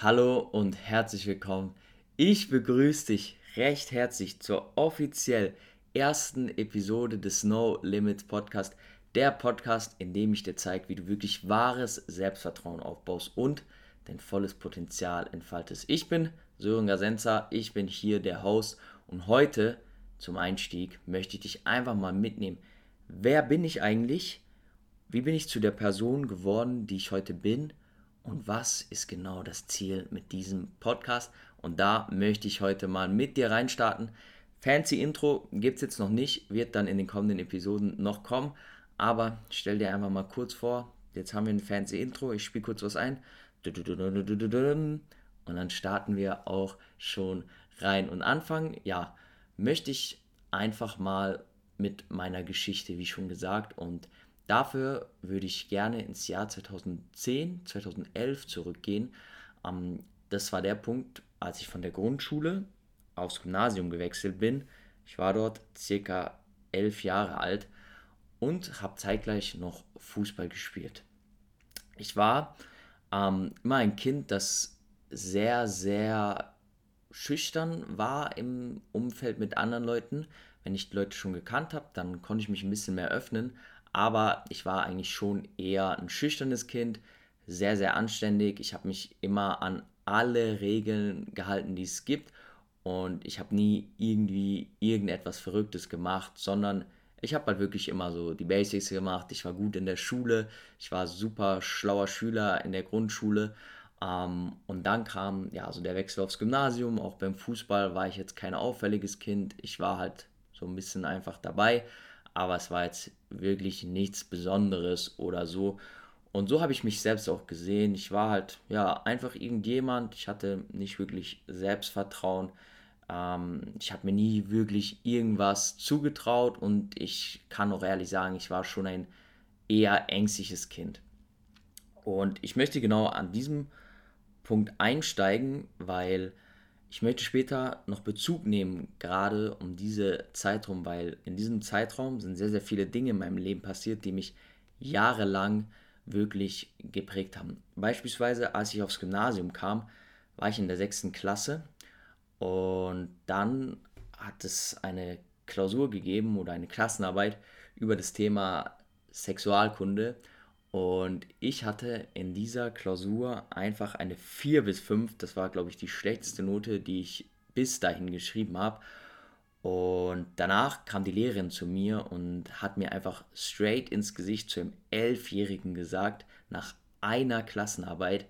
Hallo und herzlich willkommen. Ich begrüße dich recht herzlich zur offiziell ersten Episode des No Limits Podcast. Der Podcast, in dem ich dir zeige, wie du wirklich wahres Selbstvertrauen aufbaust und dein volles Potenzial entfaltest. Ich bin Sören Gasenza, ich bin hier der Host und heute zum Einstieg möchte ich dich einfach mal mitnehmen. Wer bin ich eigentlich? Wie bin ich zu der Person geworden, die ich heute bin? Und was ist genau das Ziel mit diesem Podcast. Und da möchte ich heute mal mit dir reinstarten. Fancy Intro gibt es jetzt noch nicht, wird dann in den kommenden Episoden noch kommen. Aber stell dir einfach mal kurz vor, jetzt haben wir ein fancy Intro, ich spiele kurz was ein. Und dann starten wir auch schon rein. Und anfangen, ja, möchte ich einfach mal mit meiner Geschichte, wie schon gesagt. Und Dafür würde ich gerne ins Jahr 2010, 2011 zurückgehen. Ähm, das war der Punkt, als ich von der Grundschule aufs Gymnasium gewechselt bin. Ich war dort circa elf Jahre alt und habe zeitgleich noch Fußball gespielt. Ich war ähm, immer ein Kind, das sehr, sehr schüchtern war im Umfeld mit anderen Leuten. Wenn ich die Leute schon gekannt habe, dann konnte ich mich ein bisschen mehr öffnen. Aber ich war eigentlich schon eher ein schüchternes Kind, sehr, sehr anständig. Ich habe mich immer an alle Regeln gehalten, die es gibt. Und ich habe nie irgendwie irgendetwas Verrücktes gemacht, sondern ich habe halt wirklich immer so die Basics gemacht. Ich war gut in der Schule, ich war super schlauer Schüler in der Grundschule. Ähm, und dann kam ja so der Wechsel aufs Gymnasium. Auch beim Fußball war ich jetzt kein auffälliges Kind. Ich war halt so ein bisschen einfach dabei aber es war jetzt wirklich nichts Besonderes oder so. Und so habe ich mich selbst auch gesehen. Ich war halt, ja, einfach irgendjemand. Ich hatte nicht wirklich Selbstvertrauen. Ähm, ich habe mir nie wirklich irgendwas zugetraut und ich kann auch ehrlich sagen, ich war schon ein eher ängstliches Kind. Und ich möchte genau an diesem Punkt einsteigen, weil ich möchte später noch Bezug nehmen, gerade um diese Zeitraum, weil in diesem Zeitraum sind sehr, sehr viele Dinge in meinem Leben passiert, die mich jahrelang wirklich geprägt haben. Beispielsweise, als ich aufs Gymnasium kam, war ich in der sechsten Klasse und dann hat es eine Klausur gegeben oder eine Klassenarbeit über das Thema Sexualkunde und ich hatte in dieser Klausur einfach eine 4 bis 5. Das war, glaube ich, die schlechteste Note, die ich bis dahin geschrieben habe. Und danach kam die Lehrerin zu mir und hat mir einfach straight ins Gesicht zu einem Elfjährigen gesagt, nach einer Klassenarbeit,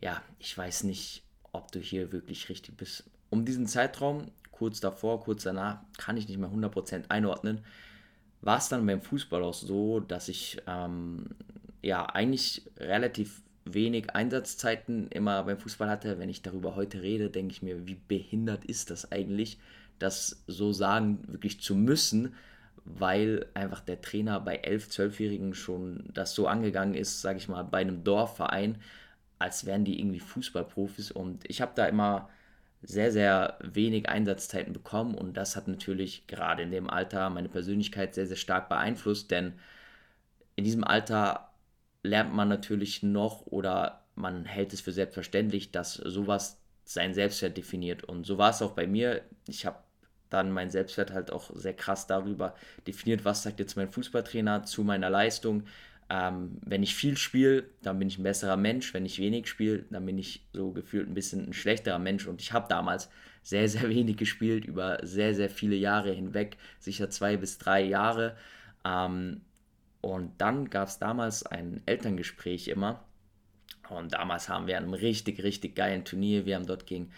ja, ich weiß nicht, ob du hier wirklich richtig bist. Um diesen Zeitraum, kurz davor, kurz danach, kann ich nicht mehr 100% einordnen war es dann beim Fußball auch so, dass ich ähm, ja eigentlich relativ wenig Einsatzzeiten immer beim Fußball hatte. Wenn ich darüber heute rede, denke ich mir, wie behindert ist das eigentlich, das so sagen wirklich zu müssen, weil einfach der Trainer bei 11-, 12-Jährigen schon das so angegangen ist, sage ich mal, bei einem Dorfverein, als wären die irgendwie Fußballprofis. Und ich habe da immer sehr, sehr wenig Einsatzzeiten bekommen und das hat natürlich gerade in dem Alter meine Persönlichkeit sehr, sehr stark beeinflusst, denn in diesem Alter lernt man natürlich noch oder man hält es für selbstverständlich, dass sowas sein Selbstwert definiert und so war es auch bei mir. Ich habe dann mein Selbstwert halt auch sehr krass darüber definiert, was sagt jetzt mein Fußballtrainer zu meiner Leistung, ähm, wenn ich viel spiele, dann bin ich ein besserer Mensch. Wenn ich wenig spiele, dann bin ich so gefühlt ein bisschen ein schlechterer Mensch. Und ich habe damals sehr, sehr wenig gespielt, über sehr, sehr viele Jahre hinweg, sicher zwei bis drei Jahre. Ähm, und dann gab es damals ein Elterngespräch immer. Und damals haben wir an einem richtig, richtig geilen Turnier. Wir haben dort gegen,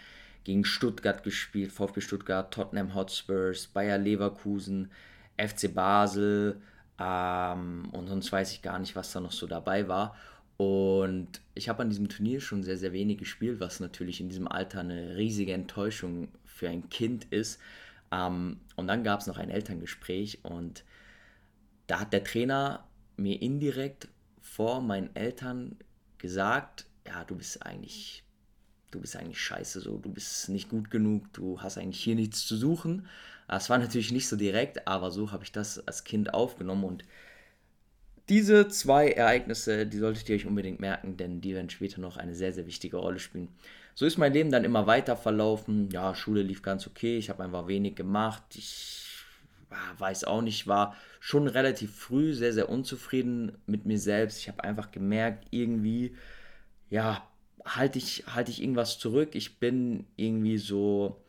gegen Stuttgart gespielt, VfB Stuttgart, Tottenham Hotspurs, Bayer Leverkusen, FC Basel, ähm, und sonst weiß ich gar nicht, was da noch so dabei war. Und ich habe an diesem Turnier schon sehr, sehr wenig gespielt, was natürlich in diesem Alter eine riesige Enttäuschung für ein Kind ist. Ähm, und dann gab es noch ein Elterngespräch und da hat der Trainer mir indirekt vor meinen Eltern gesagt, ja, du bist eigentlich, du bist eigentlich scheiße so, du bist nicht gut genug, du hast eigentlich hier nichts zu suchen. Es war natürlich nicht so direkt, aber so habe ich das als Kind aufgenommen und diese zwei Ereignisse, die solltet ihr euch unbedingt merken, denn die werden später noch eine sehr, sehr wichtige Rolle spielen. So ist mein Leben dann immer weiter verlaufen. Ja, Schule lief ganz okay. Ich habe einfach wenig gemacht. Ich weiß auch nicht, war schon relativ früh sehr, sehr unzufrieden mit mir selbst. Ich habe einfach gemerkt, irgendwie, ja, halte ich, halte ich irgendwas zurück. Ich bin irgendwie so,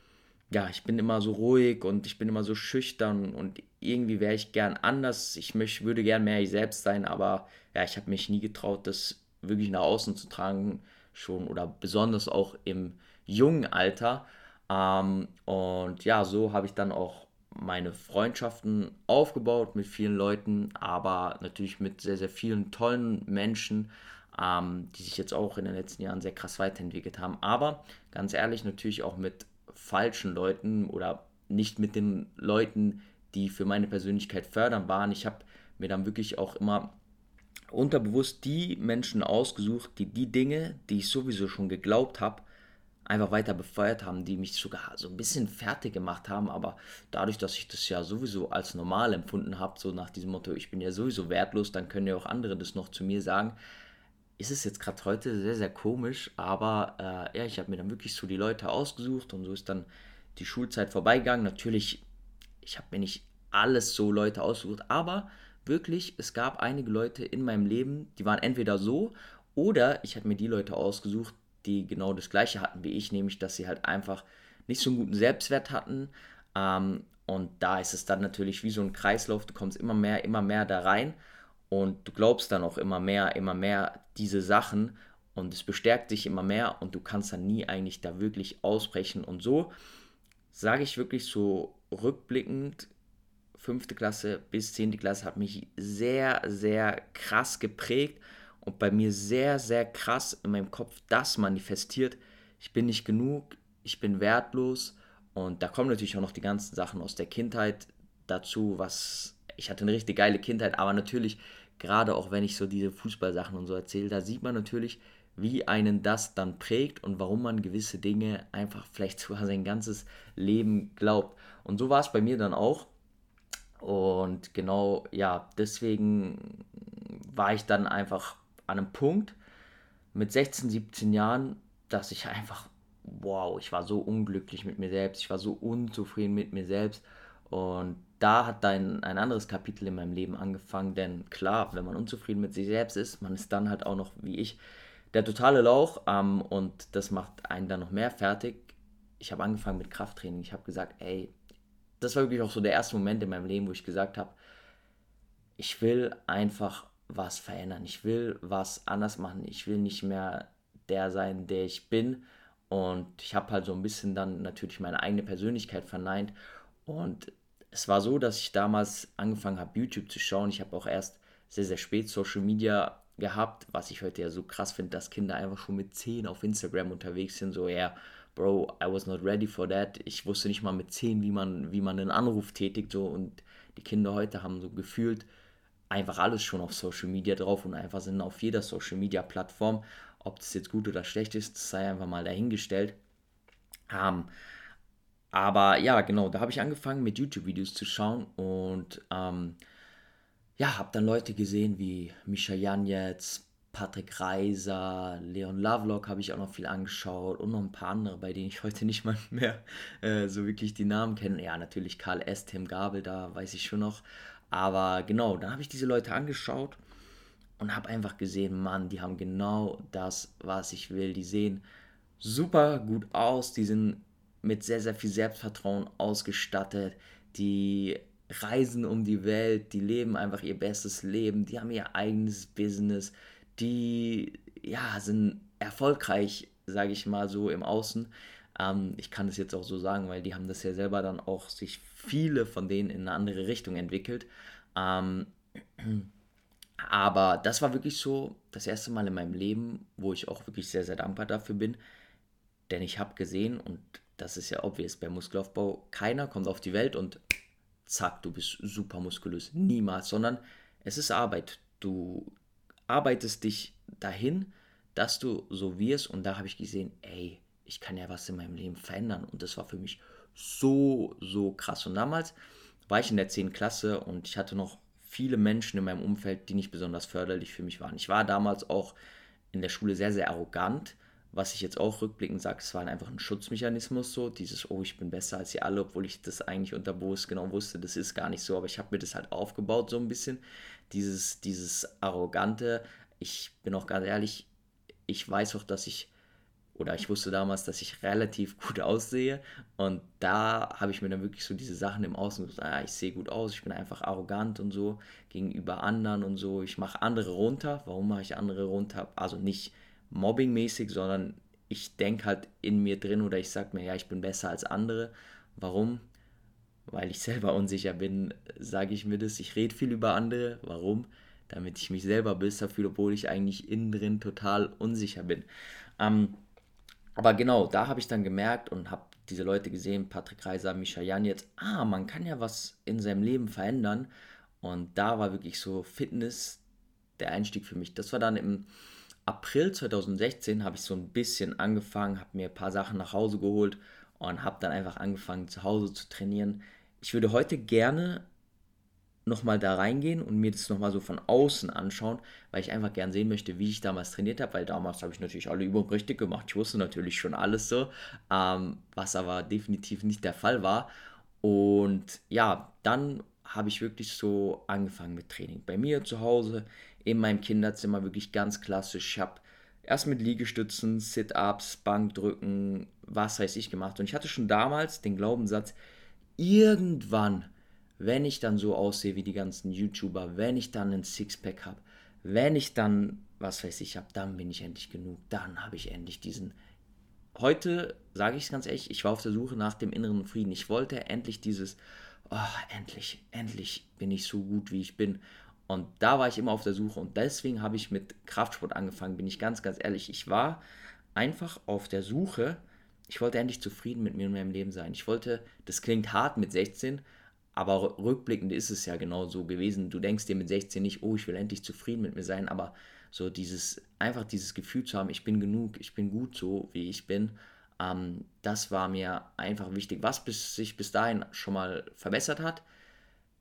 ja, ich bin immer so ruhig und ich bin immer so schüchtern und irgendwie wäre ich gern anders. Ich möchte, würde gern mehr ich selbst sein, aber ja, ich habe mich nie getraut, das wirklich nach außen zu tragen, schon oder besonders auch im jungen Alter. Ähm, und ja, so habe ich dann auch meine Freundschaften aufgebaut mit vielen Leuten, aber natürlich mit sehr, sehr vielen tollen Menschen, ähm, die sich jetzt auch in den letzten Jahren sehr krass weiterentwickelt haben. Aber ganz ehrlich, natürlich auch mit falschen Leuten oder nicht mit den Leuten, die für meine Persönlichkeit fördernd waren. Ich habe mir dann wirklich auch immer unterbewusst die Menschen ausgesucht, die die Dinge, die ich sowieso schon geglaubt habe, einfach weiter befeuert haben, die mich sogar so ein bisschen fertig gemacht haben, aber dadurch, dass ich das ja sowieso als normal empfunden habe, so nach diesem Motto, ich bin ja sowieso wertlos, dann können ja auch andere das noch zu mir sagen, ist es jetzt gerade heute sehr, sehr komisch, aber äh, ja, ich habe mir dann wirklich so die Leute ausgesucht und so ist dann die Schulzeit vorbeigegangen. Natürlich, ich habe mir nicht alles so Leute ausgesucht, aber wirklich, es gab einige Leute in meinem Leben, die waren entweder so oder ich habe mir die Leute ausgesucht, die genau das gleiche hatten wie ich, nämlich dass sie halt einfach nicht so einen guten Selbstwert hatten. Ähm, und da ist es dann natürlich wie so ein Kreislauf, du kommst immer mehr, immer mehr da rein und du glaubst dann auch immer mehr, immer mehr diese Sachen und es bestärkt dich immer mehr und du kannst dann nie eigentlich da wirklich ausbrechen. Und so sage ich wirklich so rückblickend, fünfte Klasse bis zehnte Klasse hat mich sehr, sehr krass geprägt und bei mir sehr, sehr krass in meinem Kopf das manifestiert. Ich bin nicht genug, ich bin wertlos und da kommen natürlich auch noch die ganzen Sachen aus der Kindheit dazu, was ich hatte eine richtig geile Kindheit, aber natürlich, gerade auch wenn ich so diese Fußballsachen und so erzähle, da sieht man natürlich, wie einen das dann prägt und warum man gewisse Dinge einfach vielleicht sogar sein ganzes Leben glaubt. Und so war es bei mir dann auch. Und genau, ja, deswegen war ich dann einfach an einem Punkt mit 16, 17 Jahren, dass ich einfach, wow, ich war so unglücklich mit mir selbst, ich war so unzufrieden mit mir selbst. Und da hat dann ein anderes Kapitel in meinem Leben angefangen, denn klar, wenn man unzufrieden mit sich selbst ist, man ist dann halt auch noch, wie ich, der totale Lauch ähm, und das macht einen dann noch mehr fertig. Ich habe angefangen mit Krafttraining. Ich habe gesagt, ey, das war wirklich auch so der erste Moment in meinem Leben, wo ich gesagt habe, ich will einfach was verändern. Ich will was anders machen. Ich will nicht mehr der sein, der ich bin. Und ich habe halt so ein bisschen dann natürlich meine eigene Persönlichkeit verneint. Und es war so, dass ich damals angefangen habe, YouTube zu schauen. Ich habe auch erst sehr, sehr spät Social Media gehabt, was ich heute ja so krass finde, dass Kinder einfach schon mit 10 auf Instagram unterwegs sind. So, ja, Bro, I was not ready for that. Ich wusste nicht mal mit 10, wie man, wie man einen Anruf tätigt. So, und die Kinder heute haben so gefühlt einfach alles schon auf Social Media drauf und einfach sind auf jeder Social Media Plattform. Ob das jetzt gut oder schlecht ist, sei einfach mal dahingestellt. Ähm, aber ja, genau, da habe ich angefangen mit YouTube-Videos zu schauen und ähm, ja, habe dann Leute gesehen wie Misha Janetz, Patrick Reiser, Leon Lovelock habe ich auch noch viel angeschaut und noch ein paar andere, bei denen ich heute nicht mal mehr äh, so wirklich die Namen kenne. Ja, natürlich Karl S., Tim Gabel, da weiß ich schon noch. Aber genau, dann habe ich diese Leute angeschaut und habe einfach gesehen, Mann, die haben genau das, was ich will. Die sehen super gut aus, die sind mit sehr, sehr viel Selbstvertrauen ausgestattet, die reisen um die Welt, die leben einfach ihr bestes Leben, die haben ihr eigenes Business, die ja, sind erfolgreich, sage ich mal so im Außen. Ähm, ich kann das jetzt auch so sagen, weil die haben das ja selber dann auch sich viele von denen in eine andere Richtung entwickelt. Ähm, aber das war wirklich so das erste Mal in meinem Leben, wo ich auch wirklich sehr, sehr dankbar dafür bin. Denn ich habe gesehen, und das ist ja obvious beim Muskelaufbau, keiner kommt auf die Welt und zack, du bist super muskulös. Niemals, sondern es ist Arbeit. Du arbeitest dich dahin, dass du so wirst. Und da habe ich gesehen, ey, ich kann ja was in meinem Leben verändern. Und das war für mich so, so krass. Und damals war ich in der 10. Klasse und ich hatte noch viele Menschen in meinem Umfeld, die nicht besonders förderlich für mich waren. Ich war damals auch in der Schule sehr, sehr arrogant, was ich jetzt auch rückblickend sage, es war einfach ein Schutzmechanismus so, dieses, oh, ich bin besser als ihr alle, obwohl ich das eigentlich unterbewusst genau wusste, das ist gar nicht so, aber ich habe mir das halt aufgebaut so ein bisschen, dieses, dieses arrogante, ich bin auch ganz ehrlich, ich weiß auch, dass ich oder ich wusste damals, dass ich relativ gut aussehe und da habe ich mir dann wirklich so diese Sachen im Außen gesagt, ah, ich sehe gut aus, ich bin einfach arrogant und so gegenüber anderen und so, ich mache andere runter. Warum mache ich andere runter? Also nicht mobbingmäßig, sondern ich denke halt in mir drin oder ich sage mir, ja, ich bin besser als andere. Warum? Weil ich selber unsicher bin, sage ich mir das. Ich rede viel über andere. Warum? Damit ich mich selber besser fühle, obwohl ich eigentlich innen drin total unsicher bin. Ähm, aber genau, da habe ich dann gemerkt und habe diese Leute gesehen, Patrick Reiser, Misha Jan jetzt, ah, man kann ja was in seinem Leben verändern. Und da war wirklich so Fitness der Einstieg für mich. Das war dann im April 2016, habe ich so ein bisschen angefangen, habe mir ein paar Sachen nach Hause geholt und habe dann einfach angefangen, zu Hause zu trainieren. Ich würde heute gerne nochmal da reingehen und mir das nochmal so von außen anschauen, weil ich einfach gern sehen möchte, wie ich damals trainiert habe, weil damals habe ich natürlich alle Übungen richtig gemacht. Ich wusste natürlich schon alles so, ähm, was aber definitiv nicht der Fall war. Und ja, dann habe ich wirklich so angefangen mit Training. Bei mir zu Hause, in meinem Kinderzimmer, wirklich ganz klassisch. Ich habe erst mit Liegestützen, Sit-Ups, Bankdrücken, was weiß ich gemacht. Und ich hatte schon damals den Glaubenssatz, irgendwann wenn ich dann so aussehe wie die ganzen YouTuber, wenn ich dann ein Sixpack habe, wenn ich dann, was weiß ich, habe, dann bin ich endlich genug, dann habe ich endlich diesen. Heute sage ich es ganz ehrlich, ich war auf der Suche nach dem inneren Frieden. Ich wollte endlich dieses, oh, endlich, endlich bin ich so gut, wie ich bin. Und da war ich immer auf der Suche und deswegen habe ich mit Kraftsport angefangen, bin ich ganz, ganz ehrlich. Ich war einfach auf der Suche, ich wollte endlich zufrieden mit mir und meinem Leben sein. Ich wollte, das klingt hart mit 16, aber rückblickend ist es ja genau so gewesen. Du denkst dir mit 16 nicht, oh, ich will endlich zufrieden mit mir sein, aber so dieses, einfach dieses Gefühl zu haben, ich bin genug, ich bin gut so, wie ich bin, ähm, das war mir einfach wichtig. Was bis, sich bis dahin schon mal verbessert hat,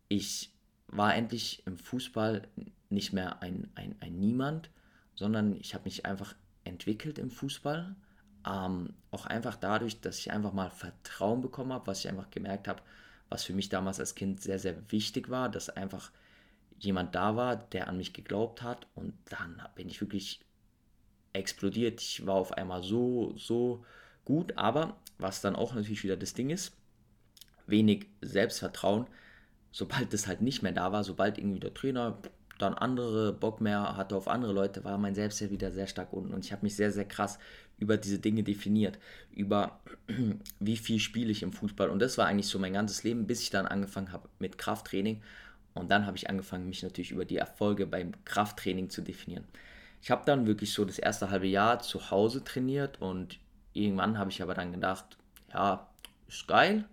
ich war endlich im Fußball nicht mehr ein, ein, ein Niemand, sondern ich habe mich einfach entwickelt im Fußball. Ähm, auch einfach dadurch, dass ich einfach mal Vertrauen bekommen habe, was ich einfach gemerkt habe, was für mich damals als Kind sehr, sehr wichtig war, dass einfach jemand da war, der an mich geglaubt hat und dann bin ich wirklich explodiert. Ich war auf einmal so, so gut, aber was dann auch natürlich wieder das Ding ist, wenig Selbstvertrauen, sobald das halt nicht mehr da war, sobald irgendwie der Trainer dann andere Bock mehr hatte auf andere Leute, war mein Selbstwert wieder sehr stark unten und ich habe mich sehr, sehr krass über diese Dinge definiert, über wie viel spiele ich im Fußball. Und das war eigentlich so mein ganzes Leben, bis ich dann angefangen habe mit Krafttraining. Und dann habe ich angefangen, mich natürlich über die Erfolge beim Krafttraining zu definieren. Ich habe dann wirklich so das erste halbe Jahr zu Hause trainiert und irgendwann habe ich aber dann gedacht, ja, ist geil.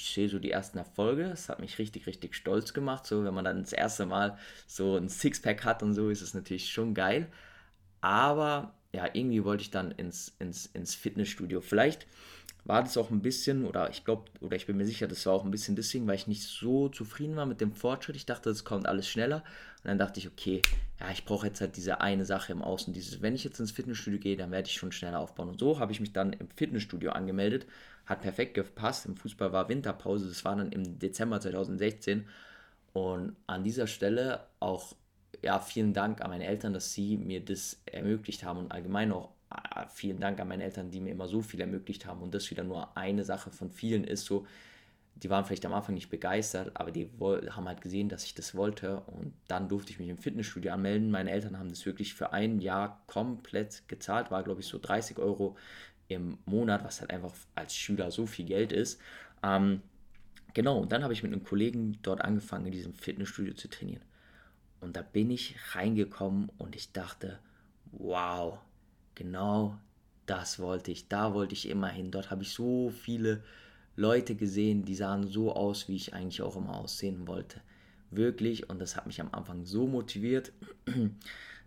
Ich sehe so die ersten Erfolge. Es hat mich richtig, richtig stolz gemacht. So, wenn man dann das erste Mal so ein Sixpack hat und so, ist es natürlich schon geil. Aber ja, irgendwie wollte ich dann ins, ins, ins Fitnessstudio. Vielleicht war das auch ein bisschen, oder ich glaube, oder ich bin mir sicher, das war auch ein bisschen deswegen, weil ich nicht so zufrieden war mit dem Fortschritt. Ich dachte, es kommt alles schneller. Und dann dachte ich, okay, ja, ich brauche jetzt halt diese eine Sache im Außen. Dieses, wenn ich jetzt ins Fitnessstudio gehe, dann werde ich schon schneller aufbauen. Und so habe ich mich dann im Fitnessstudio angemeldet. Hat perfekt gepasst. Im Fußball war Winterpause. Das war dann im Dezember 2016. Und an dieser Stelle auch ja, vielen Dank an meine Eltern, dass sie mir das ermöglicht haben und allgemein auch äh, vielen Dank an meine Eltern, die mir immer so viel ermöglicht haben und das wieder nur eine Sache von vielen ist so, die waren vielleicht am Anfang nicht begeistert, aber die haben halt gesehen, dass ich das wollte und dann durfte ich mich im Fitnessstudio anmelden. Meine Eltern haben das wirklich für ein Jahr komplett gezahlt, war glaube ich so 30 Euro im Monat, was halt einfach als Schüler so viel Geld ist. Ähm, genau, und dann habe ich mit einem Kollegen dort angefangen, in diesem Fitnessstudio zu trainieren. Und da bin ich reingekommen und ich dachte, wow, genau das wollte ich. Da wollte ich immer hin. Dort habe ich so viele Leute gesehen, die sahen so aus, wie ich eigentlich auch immer aussehen wollte. Wirklich. Und das hat mich am Anfang so motiviert,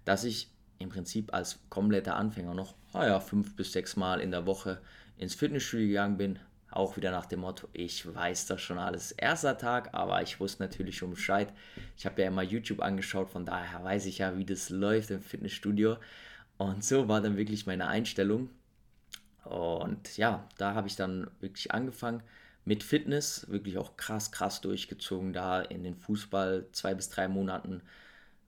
dass ich im Prinzip als kompletter Anfänger noch, naja, fünf bis sechs Mal in der Woche ins Fitnessstudio gegangen bin, Auch wieder nach dem Motto, ich weiß das schon alles. Erster Tag, aber ich wusste natürlich schon Bescheid. Ich habe ja immer YouTube angeschaut, von daher weiß ich ja, wie das läuft im Fitnessstudio. Und so war dann wirklich meine Einstellung. Und ja, da habe ich dann wirklich angefangen mit Fitness, wirklich auch krass, krass durchgezogen, da in den Fußball zwei bis drei Monaten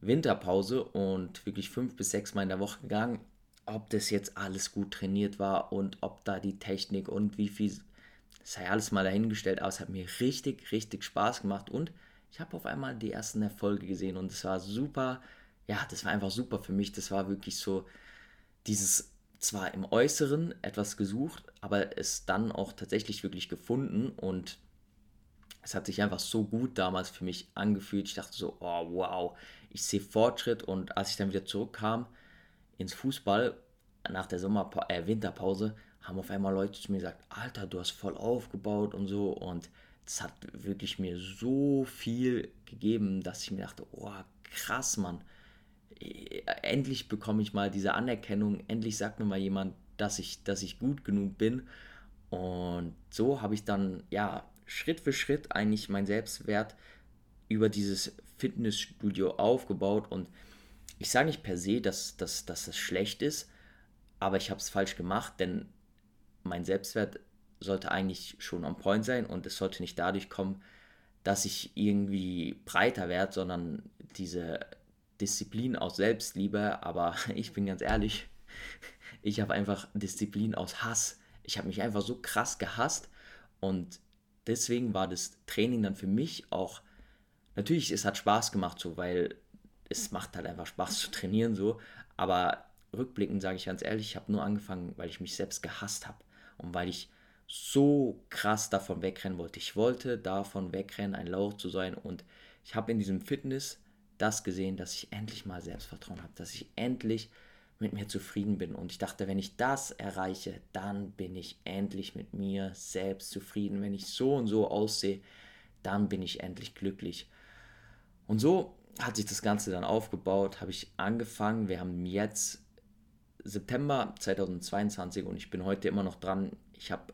Winterpause und wirklich fünf bis sechs Mal in der Woche gegangen. Ob das jetzt alles gut trainiert war und ob da die Technik und wie viel sei alles mal dahingestellt, aber es hat mir richtig, richtig Spaß gemacht und ich habe auf einmal die ersten Erfolge gesehen und es war super, ja, das war einfach super für mich. Das war wirklich so dieses zwar im Äußeren etwas gesucht, aber es dann auch tatsächlich wirklich gefunden und es hat sich einfach so gut damals für mich angefühlt. Ich dachte so, oh wow, ich sehe Fortschritt und als ich dann wieder zurückkam ins Fußball nach der Sommer äh, Winterpause, haben auf einmal Leute zu mir gesagt, Alter, du hast voll aufgebaut und so. Und das hat wirklich mir so viel gegeben, dass ich mir dachte, oh, krass, Mann. Endlich bekomme ich mal diese Anerkennung, endlich sagt mir mal jemand, dass ich, dass ich gut genug bin. Und so habe ich dann, ja, Schritt für Schritt eigentlich mein Selbstwert über dieses Fitnessstudio aufgebaut. Und ich sage nicht per se, dass, dass, dass das schlecht ist, aber ich habe es falsch gemacht, denn mein Selbstwert sollte eigentlich schon on point sein und es sollte nicht dadurch kommen, dass ich irgendwie breiter werde, sondern diese Disziplin aus Selbstliebe. Aber ich bin ganz ehrlich, ich habe einfach Disziplin aus Hass. Ich habe mich einfach so krass gehasst und deswegen war das Training dann für mich auch, natürlich, es hat Spaß gemacht so, weil es macht halt einfach Spaß zu trainieren so, aber rückblickend sage ich ganz ehrlich, ich habe nur angefangen, weil ich mich selbst gehasst habe und weil ich so krass davon wegrennen wollte. Ich wollte davon wegrennen, ein Lauch zu sein und ich habe in diesem Fitness das gesehen, dass ich endlich mal Selbstvertrauen habe, dass ich endlich mit mir zufrieden bin. Und ich dachte, wenn ich das erreiche, dann bin ich endlich mit mir selbst zufrieden. Wenn ich so und so aussehe, dann bin ich endlich glücklich. Und so hat sich das Ganze dann aufgebaut, habe ich angefangen. Wir haben jetzt September 2022 und ich bin heute immer noch dran. Ich habe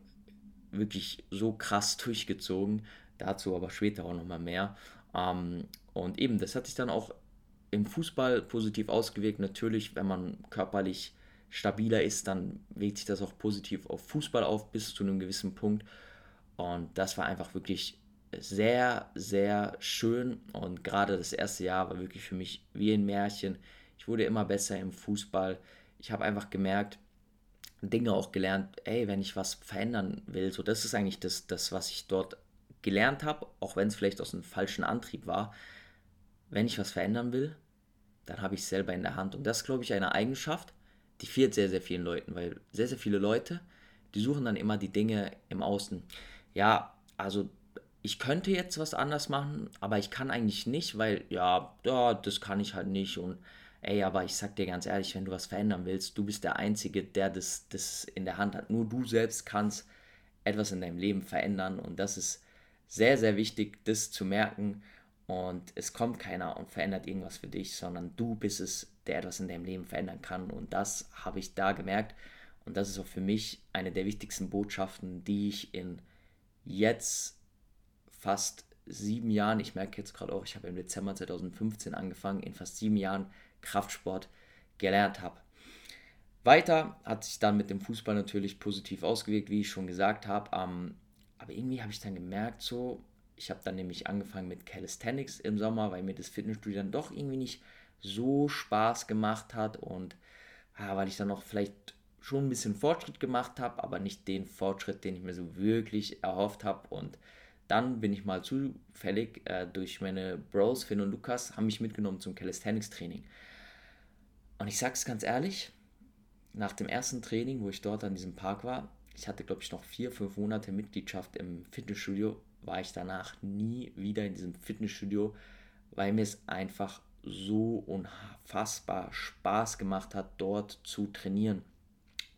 wirklich so krass durchgezogen, dazu aber später auch nochmal mehr. Ähm, und eben, das hat sich dann auch im Fußball positiv ausgewirkt. Natürlich, wenn man körperlich stabiler ist, dann wirkt sich das auch positiv auf Fußball auf bis zu einem gewissen Punkt. Und das war einfach wirklich sehr, sehr schön. Und gerade das erste Jahr war wirklich für mich wie ein Märchen. Ich wurde immer besser im Fußball ich habe einfach gemerkt, Dinge auch gelernt, ey, wenn ich was verändern will, so das ist eigentlich das, das was ich dort gelernt habe, auch wenn es vielleicht aus einem falschen Antrieb war. Wenn ich was verändern will, dann habe ich es selber in der Hand. Und das ist, glaube ich, eine Eigenschaft, die fehlt sehr, sehr vielen Leuten, weil sehr, sehr viele Leute, die suchen dann immer die Dinge im Außen. Ja, also ich könnte jetzt was anders machen, aber ich kann eigentlich nicht, weil ja, ja das kann ich halt nicht und ey, aber ich sag dir ganz ehrlich, wenn du was verändern willst, du bist der Einzige, der das, das in der Hand hat. Nur du selbst kannst etwas in deinem Leben verändern und das ist sehr, sehr wichtig, das zu merken. Und es kommt keiner und verändert irgendwas für dich, sondern du bist es, der etwas in deinem Leben verändern kann. Und das habe ich da gemerkt. Und das ist auch für mich eine der wichtigsten Botschaften, die ich in jetzt fast sieben Jahren, ich merke jetzt gerade auch, ich habe im Dezember 2015 angefangen, in fast sieben Jahren Kraftsport gelernt habe. Weiter hat sich dann mit dem Fußball natürlich positiv ausgewirkt, wie ich schon gesagt habe. Aber irgendwie habe ich dann gemerkt, so, ich habe dann nämlich angefangen mit Calisthenics im Sommer, weil mir das Fitnessstudio dann doch irgendwie nicht so Spaß gemacht hat und ja, weil ich dann noch vielleicht schon ein bisschen Fortschritt gemacht habe, aber nicht den Fortschritt, den ich mir so wirklich erhofft habe. Und dann bin ich mal zufällig äh, durch meine Bros, Finn und Lukas, haben mich mitgenommen zum Calisthenics-Training. Und ich sage es ganz ehrlich, nach dem ersten Training, wo ich dort an diesem Park war, ich hatte glaube ich noch vier, fünf Monate Mitgliedschaft im Fitnessstudio, war ich danach nie wieder in diesem Fitnessstudio, weil mir es einfach so unfassbar Spaß gemacht hat, dort zu trainieren.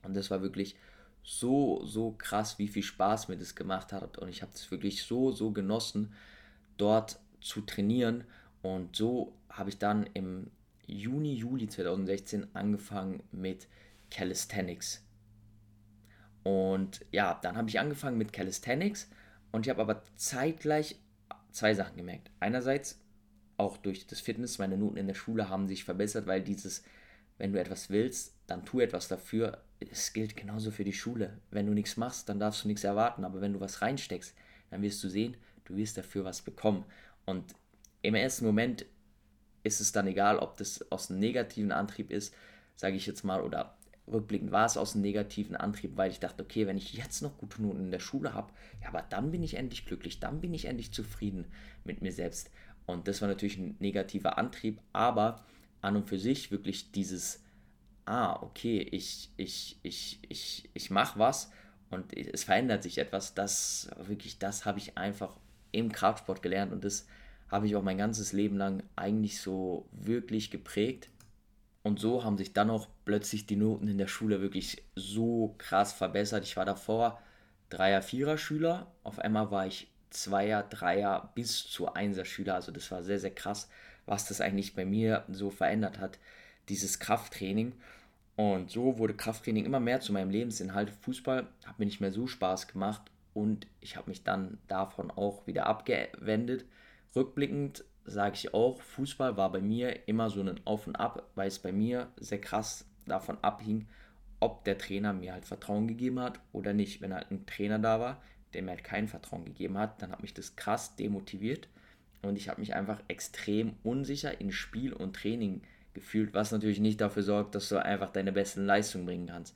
Und das war wirklich so, so krass, wie viel Spaß mir das gemacht hat. Und ich habe es wirklich so, so genossen, dort zu trainieren. Und so habe ich dann im Juni, Juli 2016 angefangen mit Calisthenics. Und ja, dann habe ich angefangen mit Calisthenics und ich habe aber zeitgleich zwei Sachen gemerkt. Einerseits auch durch das Fitness, meine Noten in der Schule haben sich verbessert, weil dieses, wenn du etwas willst, dann tu etwas dafür. Es gilt genauso für die Schule. Wenn du nichts machst, dann darfst du nichts erwarten. Aber wenn du was reinsteckst, dann wirst du sehen, du wirst dafür was bekommen. Und im ersten Moment ist es dann egal, ob das aus einem negativen Antrieb ist, sage ich jetzt mal, oder rückblickend war es aus einem negativen Antrieb, weil ich dachte, okay, wenn ich jetzt noch gute Noten in der Schule habe, ja, aber dann bin ich endlich glücklich, dann bin ich endlich zufrieden mit mir selbst. Und das war natürlich ein negativer Antrieb, aber an und für sich wirklich dieses, ah, okay, ich, ich, ich, ich, ich mache was und es verändert sich etwas, das wirklich, das habe ich einfach im Kraftsport gelernt und das habe ich auch mein ganzes Leben lang eigentlich so wirklich geprägt. Und so haben sich dann auch plötzlich die Noten in der Schule wirklich so krass verbessert. Ich war davor Dreier, Vierer Schüler. Auf einmal war ich Zweier, Dreier bis zu Einser Schüler. Also das war sehr, sehr krass, was das eigentlich bei mir so verändert hat, dieses Krafttraining. Und so wurde Krafttraining immer mehr zu meinem Lebensinhalt. Fußball hat mir nicht mehr so Spaß gemacht und ich habe mich dann davon auch wieder abgewendet. Rückblickend sage ich auch, Fußball war bei mir immer so ein Auf und Ab, weil es bei mir sehr krass davon abhing, ob der Trainer mir halt Vertrauen gegeben hat oder nicht. Wenn halt ein Trainer da war, der mir halt kein Vertrauen gegeben hat, dann hat mich das krass demotiviert und ich habe mich einfach extrem unsicher in Spiel und Training gefühlt, was natürlich nicht dafür sorgt, dass du einfach deine besten Leistungen bringen kannst.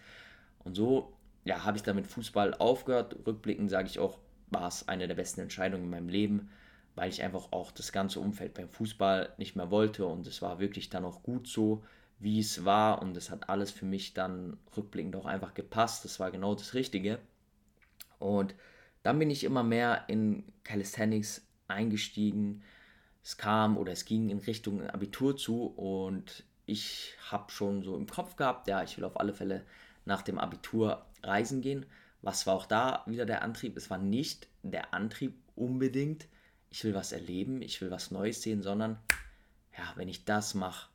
Und so ja, habe ich dann mit Fußball aufgehört. Rückblickend sage ich auch, war es eine der besten Entscheidungen in meinem Leben weil ich einfach auch das ganze Umfeld beim Fußball nicht mehr wollte und es war wirklich dann auch gut so, wie es war und es hat alles für mich dann rückblickend auch einfach gepasst. Das war genau das Richtige. Und dann bin ich immer mehr in Calisthenics eingestiegen. Es kam oder es ging in Richtung Abitur zu und ich habe schon so im Kopf gehabt, ja, ich will auf alle Fälle nach dem Abitur reisen gehen. Was war auch da wieder der Antrieb? Es war nicht der Antrieb unbedingt, ich will was erleben, ich will was Neues sehen, sondern ja, wenn ich das mache,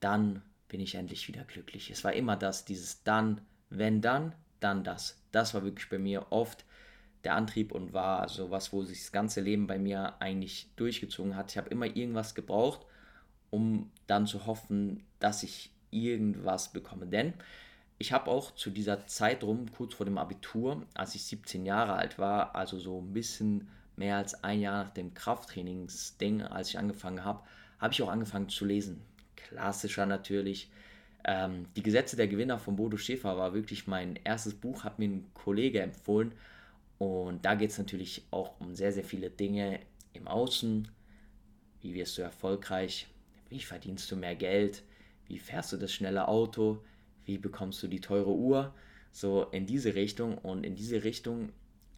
dann bin ich endlich wieder glücklich. Es war immer das, dieses dann, wenn dann, dann das. Das war wirklich bei mir oft der Antrieb und war so was, wo sich das ganze Leben bei mir eigentlich durchgezogen hat. Ich habe immer irgendwas gebraucht, um dann zu hoffen, dass ich irgendwas bekomme. Denn ich habe auch zu dieser Zeit rum, kurz vor dem Abitur, als ich 17 Jahre alt war, also so ein bisschen mehr als ein Jahr nach dem Krafttrainingsding, als ich angefangen habe, habe ich auch angefangen zu lesen. Klassischer natürlich. Ähm, die Gesetze der Gewinner von Bodo Schäfer war wirklich mein erstes Buch, hat mir ein Kollege empfohlen. Und da geht es natürlich auch um sehr, sehr viele Dinge im Außen. Wie wirst du erfolgreich? Wie verdienst du mehr Geld? Wie fährst du das schnelle Auto? Wie bekommst du die teure Uhr? So in diese Richtung. Und in diese Richtung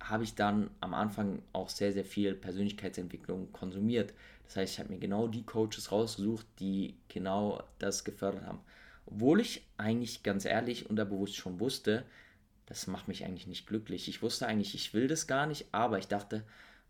habe ich dann am Anfang auch sehr, sehr viel Persönlichkeitsentwicklung konsumiert. Das heißt, ich habe mir genau die Coaches rausgesucht, die genau das gefördert haben. Obwohl ich eigentlich ganz ehrlich unterbewusst schon wusste, das macht mich eigentlich nicht glücklich. Ich wusste eigentlich, ich will das gar nicht, aber ich dachte,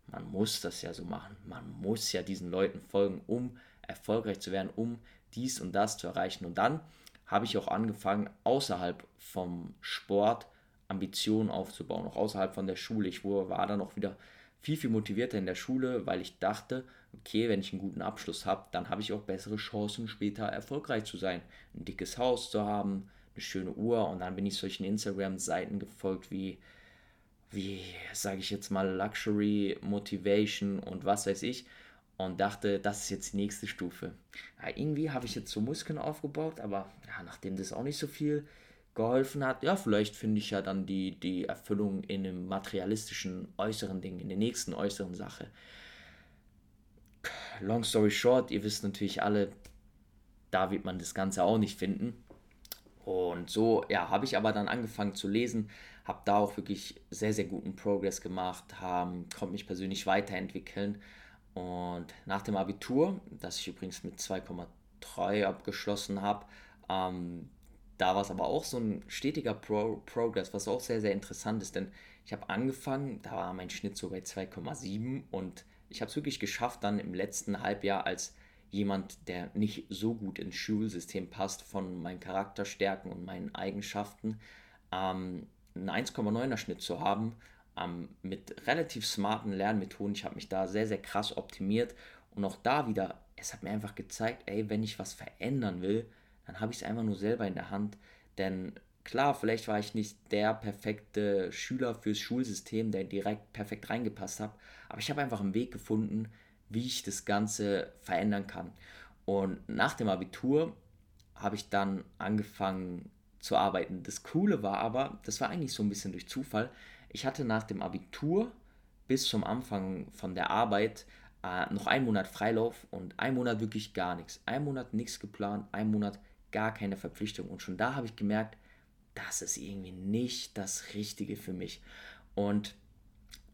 man muss das ja so machen. Man muss ja diesen Leuten folgen, um erfolgreich zu werden, um dies und das zu erreichen. Und dann habe ich auch angefangen, außerhalb vom Sport Ambitionen aufzubauen, auch außerhalb von der Schule. Ich war dann auch wieder viel, viel motivierter in der Schule, weil ich dachte, okay, wenn ich einen guten Abschluss habe, dann habe ich auch bessere Chancen, später erfolgreich zu sein. Ein dickes Haus zu haben, eine schöne Uhr und dann bin ich solchen Instagram-Seiten gefolgt wie, wie sage ich jetzt mal, Luxury, Motivation und was weiß ich und dachte, das ist jetzt die nächste Stufe. Ja, irgendwie habe ich jetzt so Muskeln aufgebaut, aber ja, nachdem das auch nicht so viel geholfen hat, ja, vielleicht finde ich ja dann die, die Erfüllung in einem materialistischen äußeren Ding, in der nächsten äußeren Sache. Long story short, ihr wisst natürlich alle, da wird man das Ganze auch nicht finden. Und so, ja, habe ich aber dann angefangen zu lesen, habe da auch wirklich sehr, sehr guten Progress gemacht, konnte mich persönlich weiterentwickeln. Und nach dem Abitur, das ich übrigens mit 2,3 abgeschlossen habe, ähm, da war es aber auch so ein stetiger Pro Progress, was auch sehr, sehr interessant ist, denn ich habe angefangen, da war mein Schnitt so bei 2,7 und ich habe es wirklich geschafft, dann im letzten Halbjahr als jemand, der nicht so gut ins Schulsystem passt, von meinen Charakterstärken und meinen Eigenschaften, ähm, einen 1,9er Schnitt zu haben, ähm, mit relativ smarten Lernmethoden. Ich habe mich da sehr, sehr krass optimiert. Und auch da wieder, es hat mir einfach gezeigt, ey, wenn ich was verändern will, dann habe ich es einfach nur selber in der Hand. Denn klar, vielleicht war ich nicht der perfekte Schüler fürs Schulsystem, der direkt perfekt reingepasst hat, aber ich habe einfach einen Weg gefunden, wie ich das Ganze verändern kann. Und nach dem Abitur habe ich dann angefangen zu arbeiten. Das Coole war aber, das war eigentlich so ein bisschen durch Zufall, ich hatte nach dem Abitur bis zum Anfang von der Arbeit äh, noch einen Monat Freilauf und einen Monat wirklich gar nichts. Ein Monat nichts geplant, ein Monat gar keine Verpflichtung. Und schon da habe ich gemerkt, das ist irgendwie nicht das Richtige für mich. Und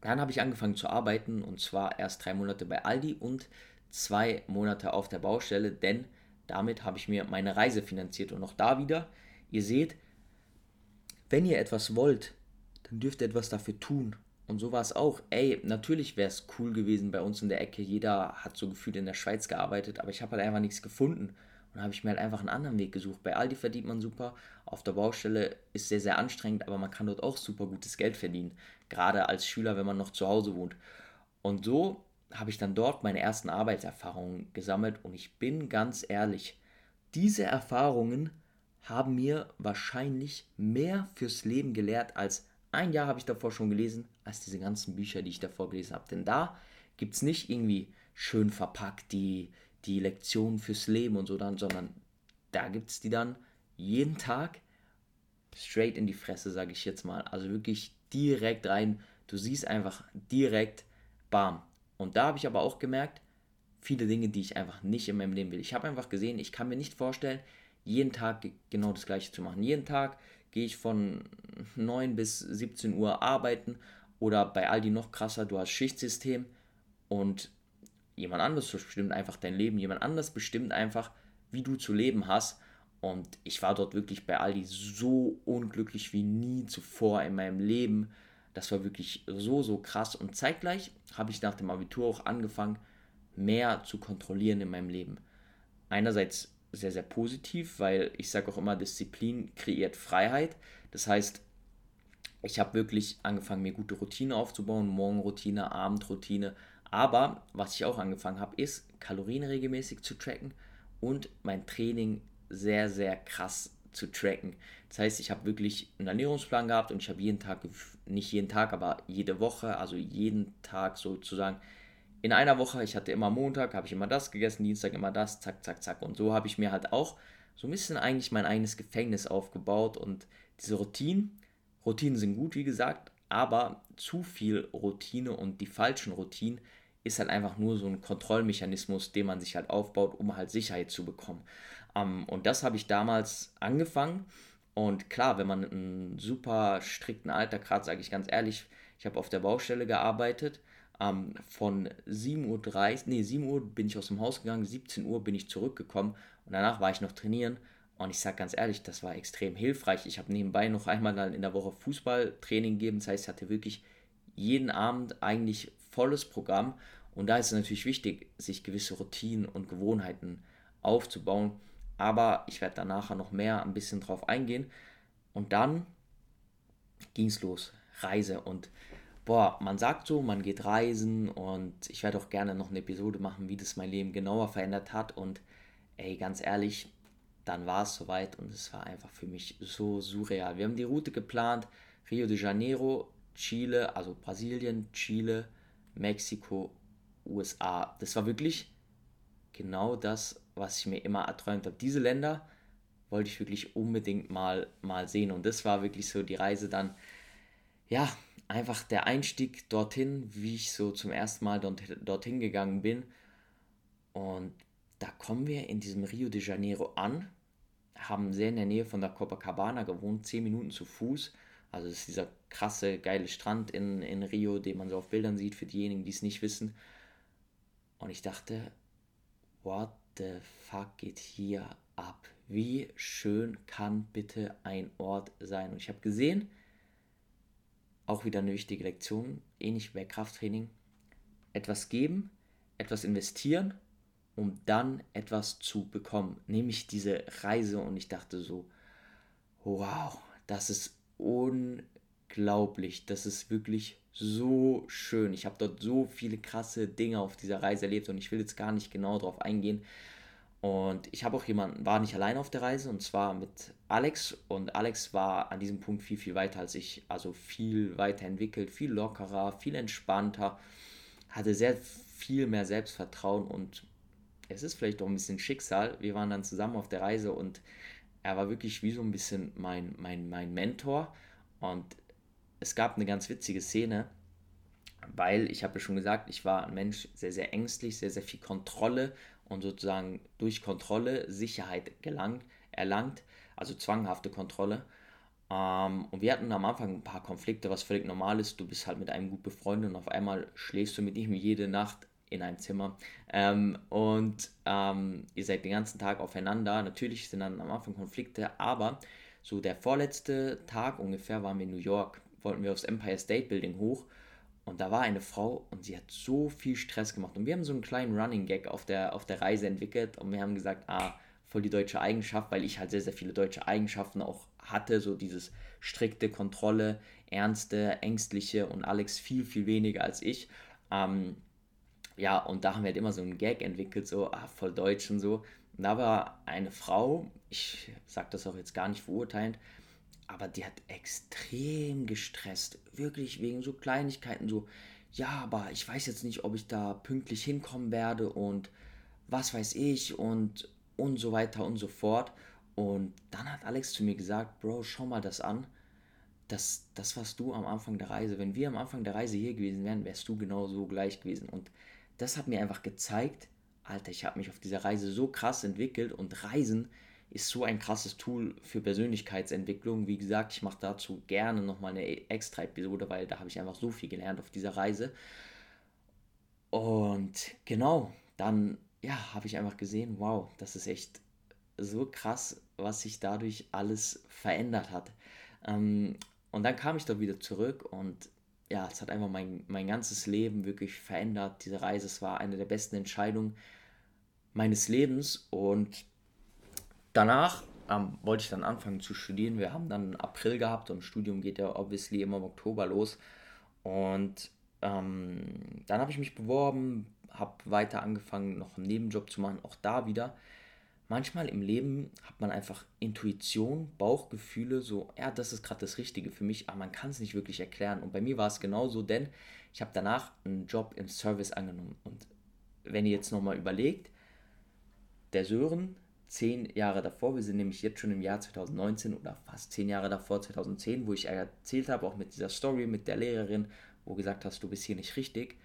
dann habe ich angefangen zu arbeiten und zwar erst drei Monate bei Aldi und zwei Monate auf der Baustelle, denn damit habe ich mir meine Reise finanziert. Und auch da wieder, ihr seht, wenn ihr etwas wollt, dann dürft ihr etwas dafür tun. Und so war es auch. Ey, natürlich wäre es cool gewesen bei uns in der Ecke. Jeder hat so gefühlt in der Schweiz gearbeitet, aber ich habe halt einfach nichts gefunden. Und habe ich mir halt einfach einen anderen Weg gesucht. Bei Aldi verdient man super. Auf der Baustelle ist sehr, sehr anstrengend, aber man kann dort auch super gutes Geld verdienen. Gerade als Schüler, wenn man noch zu Hause wohnt. Und so habe ich dann dort meine ersten Arbeitserfahrungen gesammelt. Und ich bin ganz ehrlich, diese Erfahrungen haben mir wahrscheinlich mehr fürs Leben gelehrt als ein Jahr habe ich davor schon gelesen, als diese ganzen Bücher, die ich davor gelesen habe. Denn da gibt es nicht irgendwie schön verpackt die, die Lektionen fürs Leben und so dann, sondern da gibt es die dann jeden Tag straight in die Fresse, sage ich jetzt mal. Also wirklich direkt rein. Du siehst einfach direkt, bam. Und da habe ich aber auch gemerkt, viele Dinge, die ich einfach nicht in meinem Leben will. Ich habe einfach gesehen, ich kann mir nicht vorstellen, jeden Tag genau das Gleiche zu machen. Jeden Tag gehe ich von 9 bis 17 Uhr arbeiten oder bei Aldi noch krasser, du hast Schichtsystem und jemand anderes bestimmt einfach dein Leben, jemand anderes bestimmt einfach, wie du zu leben hast. Und ich war dort wirklich bei Aldi so unglücklich wie nie zuvor in meinem Leben. Das war wirklich so, so krass. Und zeitgleich habe ich nach dem Abitur auch angefangen, mehr zu kontrollieren in meinem Leben. Einerseits sehr, sehr positiv, weil ich sage auch immer, Disziplin kreiert Freiheit. Das heißt, ich habe wirklich angefangen, mir gute Routine aufzubauen, Morgenroutine, Abendroutine. Aber was ich auch angefangen habe, ist Kalorien regelmäßig zu tracken und mein Training sehr, sehr krass zu tracken. Das heißt, ich habe wirklich einen Ernährungsplan gehabt und ich habe jeden Tag, nicht jeden Tag, aber jede Woche, also jeden Tag sozusagen in einer Woche, ich hatte immer Montag, habe ich immer das gegessen, Dienstag immer das, zack, zack, zack. Und so habe ich mir halt auch so ein bisschen eigentlich mein eigenes Gefängnis aufgebaut und diese Routinen, Routinen sind gut, wie gesagt, aber zu viel Routine und die falschen Routinen ist halt einfach nur so ein Kontrollmechanismus, den man sich halt aufbaut, um halt Sicherheit zu bekommen. Ähm, und das habe ich damals angefangen. Und klar, wenn man einen super strikten Alltag hat, sage ich ganz ehrlich, ich habe auf der Baustelle gearbeitet ähm, von 7.30 Uhr, nee, 7 Uhr bin ich aus dem Haus gegangen, 17 Uhr bin ich zurückgekommen und danach war ich noch trainieren. Und ich sage ganz ehrlich, das war extrem hilfreich. Ich habe nebenbei noch einmal dann in der Woche Fußballtraining gegeben. Das heißt, ich hatte wirklich jeden Abend eigentlich volles Programm. Und da ist es natürlich wichtig, sich gewisse Routinen und Gewohnheiten aufzubauen. Aber ich werde da nachher noch mehr ein bisschen drauf eingehen. Und dann ging es los. Reise. Und boah, man sagt so, man geht reisen und ich werde auch gerne noch eine Episode machen, wie das mein Leben genauer verändert hat und ey, ganz ehrlich, dann war es soweit und es war einfach für mich so surreal. Wir haben die Route geplant, Rio de Janeiro, Chile, also Brasilien, Chile, Mexiko, USA. Das war wirklich genau das, was ich mir immer erträumt habe. Diese Länder wollte ich wirklich unbedingt mal, mal sehen und das war wirklich so die Reise dann, ja, einfach der Einstieg dorthin, wie ich so zum ersten Mal dort, dorthin gegangen bin. Und da kommen wir in diesem Rio de Janeiro an, haben sehr in der Nähe von der Copacabana gewohnt, 10 Minuten zu Fuß. Also das ist dieser krasse, geile Strand in, in Rio, den man so auf Bildern sieht, für diejenigen, die es nicht wissen. Und ich dachte, what the fuck geht hier ab? Wie schön kann bitte ein Ort sein? Und ich habe gesehen, auch wieder eine wichtige Lektion, ähnlich wie bei Krafttraining. Etwas geben, etwas investieren, um dann etwas zu bekommen. Nämlich diese Reise und ich dachte so, wow, das ist unglaublich. Das ist wirklich so schön. Ich habe dort so viele krasse Dinge auf dieser Reise erlebt und ich will jetzt gar nicht genau darauf eingehen. Und ich habe auch jemanden, war nicht allein auf der Reise und zwar mit Alex. Und Alex war an diesem Punkt viel, viel weiter als ich. Also viel weiterentwickelt, viel lockerer, viel entspannter, hatte sehr viel mehr Selbstvertrauen und es ist vielleicht auch ein bisschen Schicksal. Wir waren dann zusammen auf der Reise und er war wirklich wie so ein bisschen mein, mein, mein Mentor. Und es gab eine ganz witzige Szene, weil ich habe ja schon gesagt, ich war ein Mensch sehr, sehr ängstlich, sehr, sehr viel Kontrolle und sozusagen durch Kontrolle Sicherheit gelangt, erlangt, also zwanghafte Kontrolle. Ähm, und wir hatten am Anfang ein paar Konflikte, was völlig normal ist. Du bist halt mit einem gut befreundet und auf einmal schläfst du mit ihm jede Nacht in einem Zimmer. Ähm, und ähm, ihr seid den ganzen Tag aufeinander. Natürlich sind dann am Anfang Konflikte, aber so der vorletzte Tag ungefähr waren wir in New York wollten wir aufs Empire State Building hoch und da war eine Frau und sie hat so viel Stress gemacht. Und wir haben so einen kleinen Running Gag auf der, auf der Reise entwickelt und wir haben gesagt, ah, voll die deutsche Eigenschaft, weil ich halt sehr, sehr viele deutsche Eigenschaften auch hatte, so dieses strikte Kontrolle, ernste, ängstliche und Alex viel, viel weniger als ich. Ähm, ja, und da haben wir halt immer so einen Gag entwickelt, so, ah, voll deutsch und so. Und da war eine Frau, ich sage das auch jetzt gar nicht verurteilend, aber die hat extrem gestresst, wirklich wegen so Kleinigkeiten, so, ja, aber ich weiß jetzt nicht, ob ich da pünktlich hinkommen werde und was weiß ich und und so weiter und so fort. Und dann hat Alex zu mir gesagt, Bro, schau mal das an. Das, das warst du am Anfang der Reise. Wenn wir am Anfang der Reise hier gewesen wären, wärst du genauso gleich gewesen. Und das hat mir einfach gezeigt, Alter, ich habe mich auf dieser Reise so krass entwickelt und Reisen ist so ein krasses Tool für Persönlichkeitsentwicklung. Wie gesagt, ich mache dazu gerne nochmal eine extra Episode, weil da habe ich einfach so viel gelernt auf dieser Reise. Und genau, dann ja, habe ich einfach gesehen, wow, das ist echt so krass, was sich dadurch alles verändert hat. Ähm, und dann kam ich da wieder zurück und ja, es hat einfach mein, mein ganzes Leben wirklich verändert. Diese Reise, es war eine der besten Entscheidungen meines Lebens und danach ähm, wollte ich dann anfangen zu studieren. Wir haben dann April gehabt und Studium geht ja obviously immer im Oktober los. Und ähm, dann habe ich mich beworben, habe weiter angefangen, noch einen Nebenjob zu machen. Auch da wieder. Manchmal im Leben hat man einfach Intuition, Bauchgefühle, so, ja, das ist gerade das Richtige für mich, aber man kann es nicht wirklich erklären. Und bei mir war es genauso, denn ich habe danach einen Job im Service angenommen. Und wenn ihr jetzt nochmal überlegt, der Sören zehn Jahre davor, wir sind nämlich jetzt schon im Jahr 2019 oder fast zehn Jahre davor, 2010, wo ich erzählt habe, auch mit dieser Story mit der Lehrerin, wo gesagt hast, du bist hier nicht richtig,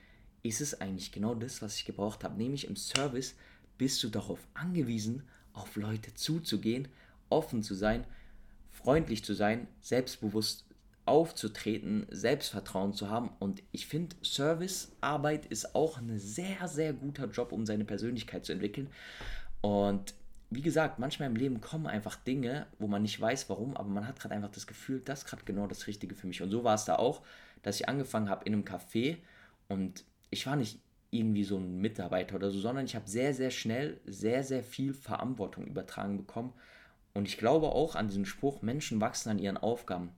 ist es eigentlich genau das, was ich gebraucht habe. Nämlich im Service bist du darauf angewiesen, auf Leute zuzugehen, offen zu sein, freundlich zu sein, selbstbewusst aufzutreten, Selbstvertrauen zu haben. Und ich finde, Servicearbeit ist auch ein sehr, sehr guter Job, um seine Persönlichkeit zu entwickeln. Und wie gesagt, manchmal im Leben kommen einfach Dinge, wo man nicht weiß warum, aber man hat gerade einfach das Gefühl, das ist gerade genau das Richtige für mich. Und so war es da auch, dass ich angefangen habe in einem Café und ich war nicht irgendwie so ein Mitarbeiter oder so, sondern ich habe sehr, sehr schnell sehr, sehr viel Verantwortung übertragen bekommen. Und ich glaube auch an diesen Spruch, Menschen wachsen an ihren Aufgaben.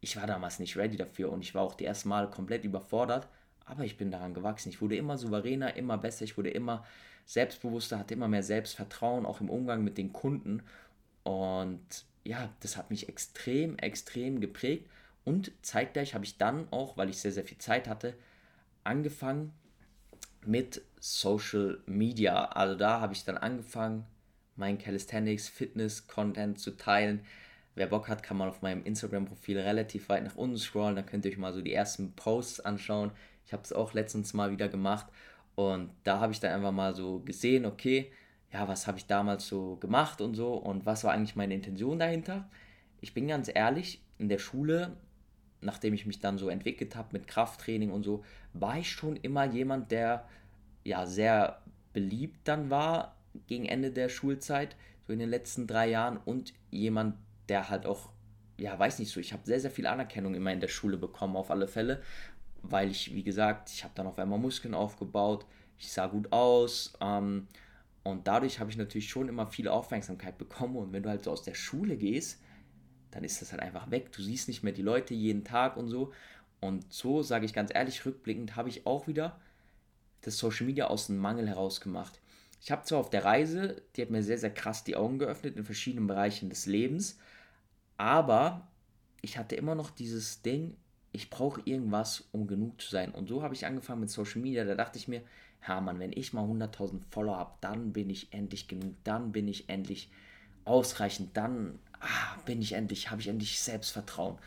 Ich war damals nicht ready dafür und ich war auch die ersten Mal komplett überfordert, aber ich bin daran gewachsen. Ich wurde immer souveräner, immer besser, ich wurde immer selbstbewusster, hatte immer mehr Selbstvertrauen, auch im Umgang mit den Kunden. Und ja, das hat mich extrem, extrem geprägt. Und zeitgleich habe ich dann auch, weil ich sehr, sehr viel Zeit hatte, angefangen mit Social Media. Also da habe ich dann angefangen, meinen Calisthenics, Fitness, Content zu teilen. Wer Bock hat, kann man auf meinem Instagram-Profil relativ weit nach unten scrollen. Da könnt ihr euch mal so die ersten Posts anschauen. Ich habe es auch letztens mal wieder gemacht und da habe ich dann einfach mal so gesehen, okay, ja, was habe ich damals so gemacht und so und was war eigentlich meine Intention dahinter. Ich bin ganz ehrlich, in der Schule, nachdem ich mich dann so entwickelt habe mit Krafttraining und so, war ich schon immer jemand, der ja sehr beliebt dann war gegen Ende der Schulzeit, so in den letzten drei Jahren und jemand, der halt auch, ja, weiß nicht so, ich habe sehr, sehr viel Anerkennung immer in der Schule bekommen, auf alle Fälle weil ich, wie gesagt, ich habe dann auf einmal Muskeln aufgebaut, ich sah gut aus ähm, und dadurch habe ich natürlich schon immer viel Aufmerksamkeit bekommen und wenn du halt so aus der Schule gehst, dann ist das halt einfach weg. Du siehst nicht mehr die Leute jeden Tag und so. Und so, sage ich ganz ehrlich, rückblickend habe ich auch wieder das Social Media aus dem Mangel heraus gemacht. Ich habe zwar auf der Reise, die hat mir sehr, sehr krass die Augen geöffnet in verschiedenen Bereichen des Lebens, aber ich hatte immer noch dieses Ding, ich brauche irgendwas, um genug zu sein. Und so habe ich angefangen mit Social Media. Da dachte ich mir, ja Mann, wenn ich mal 100.000 Follower habe, dann bin ich endlich genug, dann bin ich endlich ausreichend, dann ah, bin ich endlich, habe ich endlich Selbstvertrauen.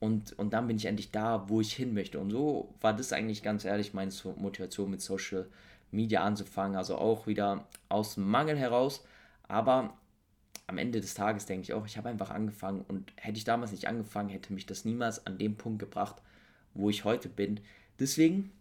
Und, und dann bin ich endlich da, wo ich hin möchte. Und so war das eigentlich ganz ehrlich meine Motivation mit Social Media anzufangen. Also auch wieder aus dem Mangel heraus. Aber am Ende des Tages denke ich auch, ich habe einfach angefangen. Und hätte ich damals nicht angefangen, hätte mich das niemals an dem Punkt gebracht, wo ich heute bin. Deswegen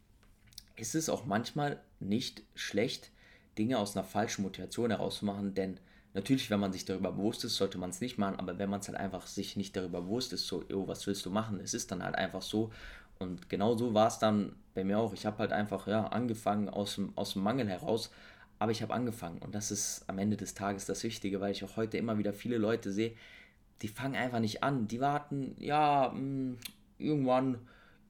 ist es auch manchmal nicht schlecht, Dinge aus einer falschen Motivation herauszumachen, denn Natürlich, wenn man sich darüber bewusst ist, sollte man es nicht machen, aber wenn man es halt einfach sich nicht darüber bewusst ist, so, yo, was willst du machen? Es ist dann halt einfach so. Und genau so war es dann bei mir auch. Ich habe halt einfach ja, angefangen aus dem, aus dem Mangel heraus, aber ich habe angefangen. Und das ist am Ende des Tages das Wichtige, weil ich auch heute immer wieder viele Leute sehe, die fangen einfach nicht an. Die warten, ja, mh, hm, irgendwann,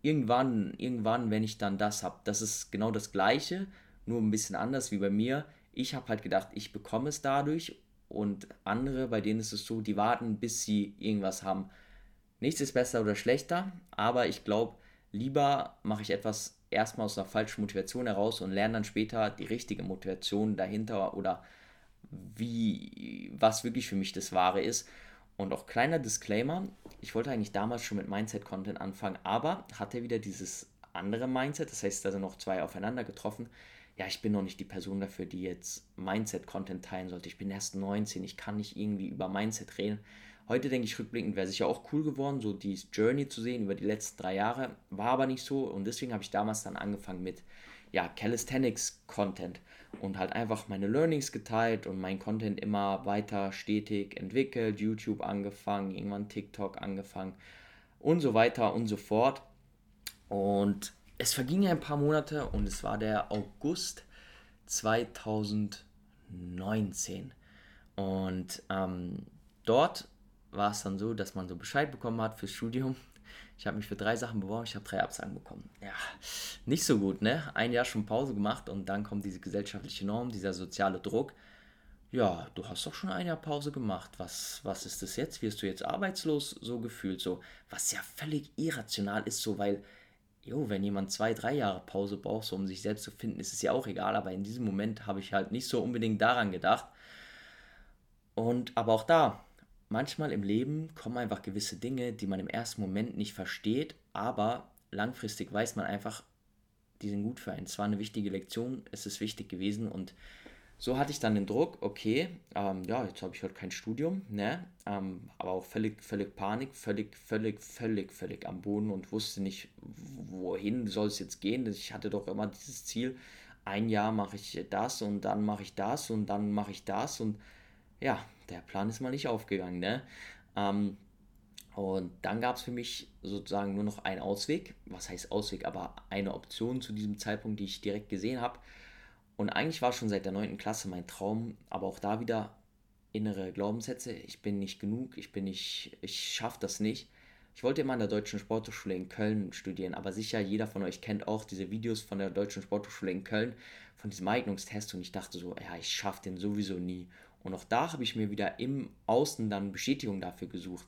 irgendwann, irgendwann, wenn ich dann das habe. Das ist genau das Gleiche, nur ein bisschen anders wie bei mir. Ich habe halt gedacht, ich bekomme es dadurch und andere, bei denen ist es so, die warten, bis sie irgendwas haben. Nichts ist besser oder schlechter, aber ich glaube, lieber mache ich etwas erstmal aus einer falschen Motivation heraus und lerne dann später die richtige Motivation dahinter oder wie, was wirklich für mich das Wahre ist. Und auch kleiner Disclaimer, ich wollte eigentlich damals schon mit Mindset-Content anfangen, aber hatte wieder dieses andere Mindset, das heißt, da sind noch zwei aufeinander getroffen, ja, ich bin noch nicht die Person dafür, die jetzt Mindset-Content teilen sollte. Ich bin erst 19, ich kann nicht irgendwie über Mindset reden. Heute denke ich rückblickend, wäre sicher auch cool geworden, so die Journey zu sehen über die letzten drei Jahre. War aber nicht so und deswegen habe ich damals dann angefangen mit ja, Calisthenics-Content und halt einfach meine Learnings geteilt und mein Content immer weiter stetig entwickelt. YouTube angefangen, irgendwann TikTok angefangen und so weiter und so fort. Und es vergingen ein paar Monate und es war der August 2019. Und ähm, dort war es dann so, dass man so Bescheid bekommen hat fürs Studium. Ich habe mich für drei Sachen beworben, ich habe drei Absagen bekommen. Ja, nicht so gut, ne? Ein Jahr schon Pause gemacht und dann kommt diese gesellschaftliche Norm, dieser soziale Druck. Ja, du hast doch schon ein Jahr Pause gemacht. Was, was ist das jetzt? Wirst du jetzt arbeitslos so gefühlt? So, was ja völlig irrational ist, so, weil jo, wenn jemand zwei, drei Jahre Pause braucht, so um sich selbst zu finden, ist es ja auch egal, aber in diesem Moment habe ich halt nicht so unbedingt daran gedacht. Und aber auch da, manchmal im Leben kommen einfach gewisse Dinge, die man im ersten Moment nicht versteht, aber langfristig weiß man einfach, die sind gut für einen. Es war eine wichtige Lektion, es ist wichtig gewesen und so hatte ich dann den Druck, okay, ähm, ja, jetzt habe ich halt kein Studium, ne? Ähm, aber auch völlig, völlig Panik, völlig, völlig, völlig, völlig am Boden und wusste nicht, wohin soll es jetzt gehen. Ich hatte doch immer dieses Ziel, ein Jahr mache ich das und dann mache ich das und dann mache ich das und ja, der Plan ist mal nicht aufgegangen, ne? Ähm, und dann gab es für mich sozusagen nur noch einen Ausweg, was heißt Ausweg, aber eine Option zu diesem Zeitpunkt, die ich direkt gesehen habe und eigentlich war schon seit der 9. Klasse mein Traum, aber auch da wieder innere Glaubenssätze. Ich bin nicht genug, ich bin nicht, ich schaffe das nicht. Ich wollte immer an der Deutschen Sporthochschule in Köln studieren, aber sicher jeder von euch kennt auch diese Videos von der Deutschen Sporthochschule in Köln, von diesem Eignungstest und ich dachte so, ja, ich schaffe den sowieso nie. Und auch da habe ich mir wieder im Außen dann Bestätigung dafür gesucht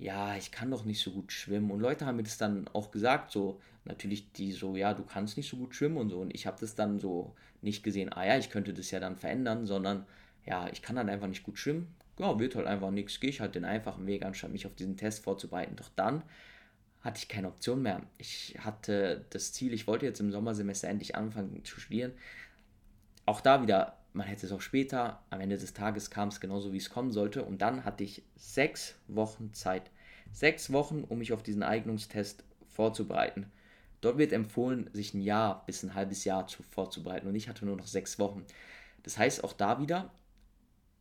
ja, ich kann doch nicht so gut schwimmen. Und Leute haben mir das dann auch gesagt, so natürlich die so, ja, du kannst nicht so gut schwimmen und so. Und ich habe das dann so nicht gesehen, ah ja, ich könnte das ja dann verändern, sondern ja, ich kann dann einfach nicht gut schwimmen. Ja, wird halt einfach nichts. Gehe ich halt den einfachen Weg, anstatt mich auf diesen Test vorzubereiten. Doch dann hatte ich keine Option mehr. Ich hatte das Ziel, ich wollte jetzt im Sommersemester endlich anfangen zu studieren. Auch da wieder man hätte es auch später, am Ende des Tages kam es genauso, wie es kommen sollte. Und dann hatte ich sechs Wochen Zeit. Sechs Wochen, um mich auf diesen Eignungstest vorzubereiten. Dort wird empfohlen, sich ein Jahr bis ein halbes Jahr zu, vorzubereiten. Und ich hatte nur noch sechs Wochen. Das heißt, auch da wieder,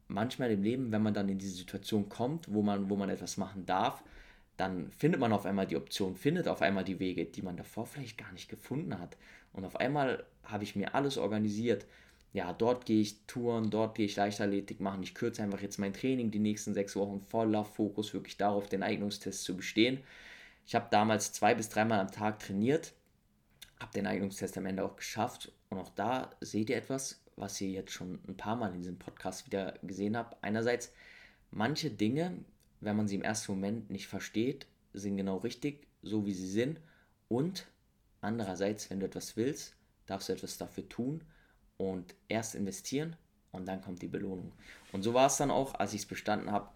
manchmal im Leben, wenn man dann in diese Situation kommt, wo man, wo man etwas machen darf, dann findet man auf einmal die Option, findet auf einmal die Wege, die man davor vielleicht gar nicht gefunden hat. Und auf einmal habe ich mir alles organisiert ja, dort gehe ich touren, dort gehe ich Leichtathletik machen. Ich kürze einfach jetzt mein Training die nächsten sechs Wochen voller Fokus wirklich darauf, den Eignungstest zu bestehen. Ich habe damals zwei bis dreimal am Tag trainiert, habe den Eignungstest am Ende auch geschafft. Und auch da seht ihr etwas, was ihr jetzt schon ein paar Mal in diesem Podcast wieder gesehen habt. Einerseits, manche Dinge, wenn man sie im ersten Moment nicht versteht, sind genau richtig, so wie sie sind. Und andererseits, wenn du etwas willst, darfst du etwas dafür tun und erst investieren und dann kommt die Belohnung. Und so war es dann auch, als ich es bestanden habe.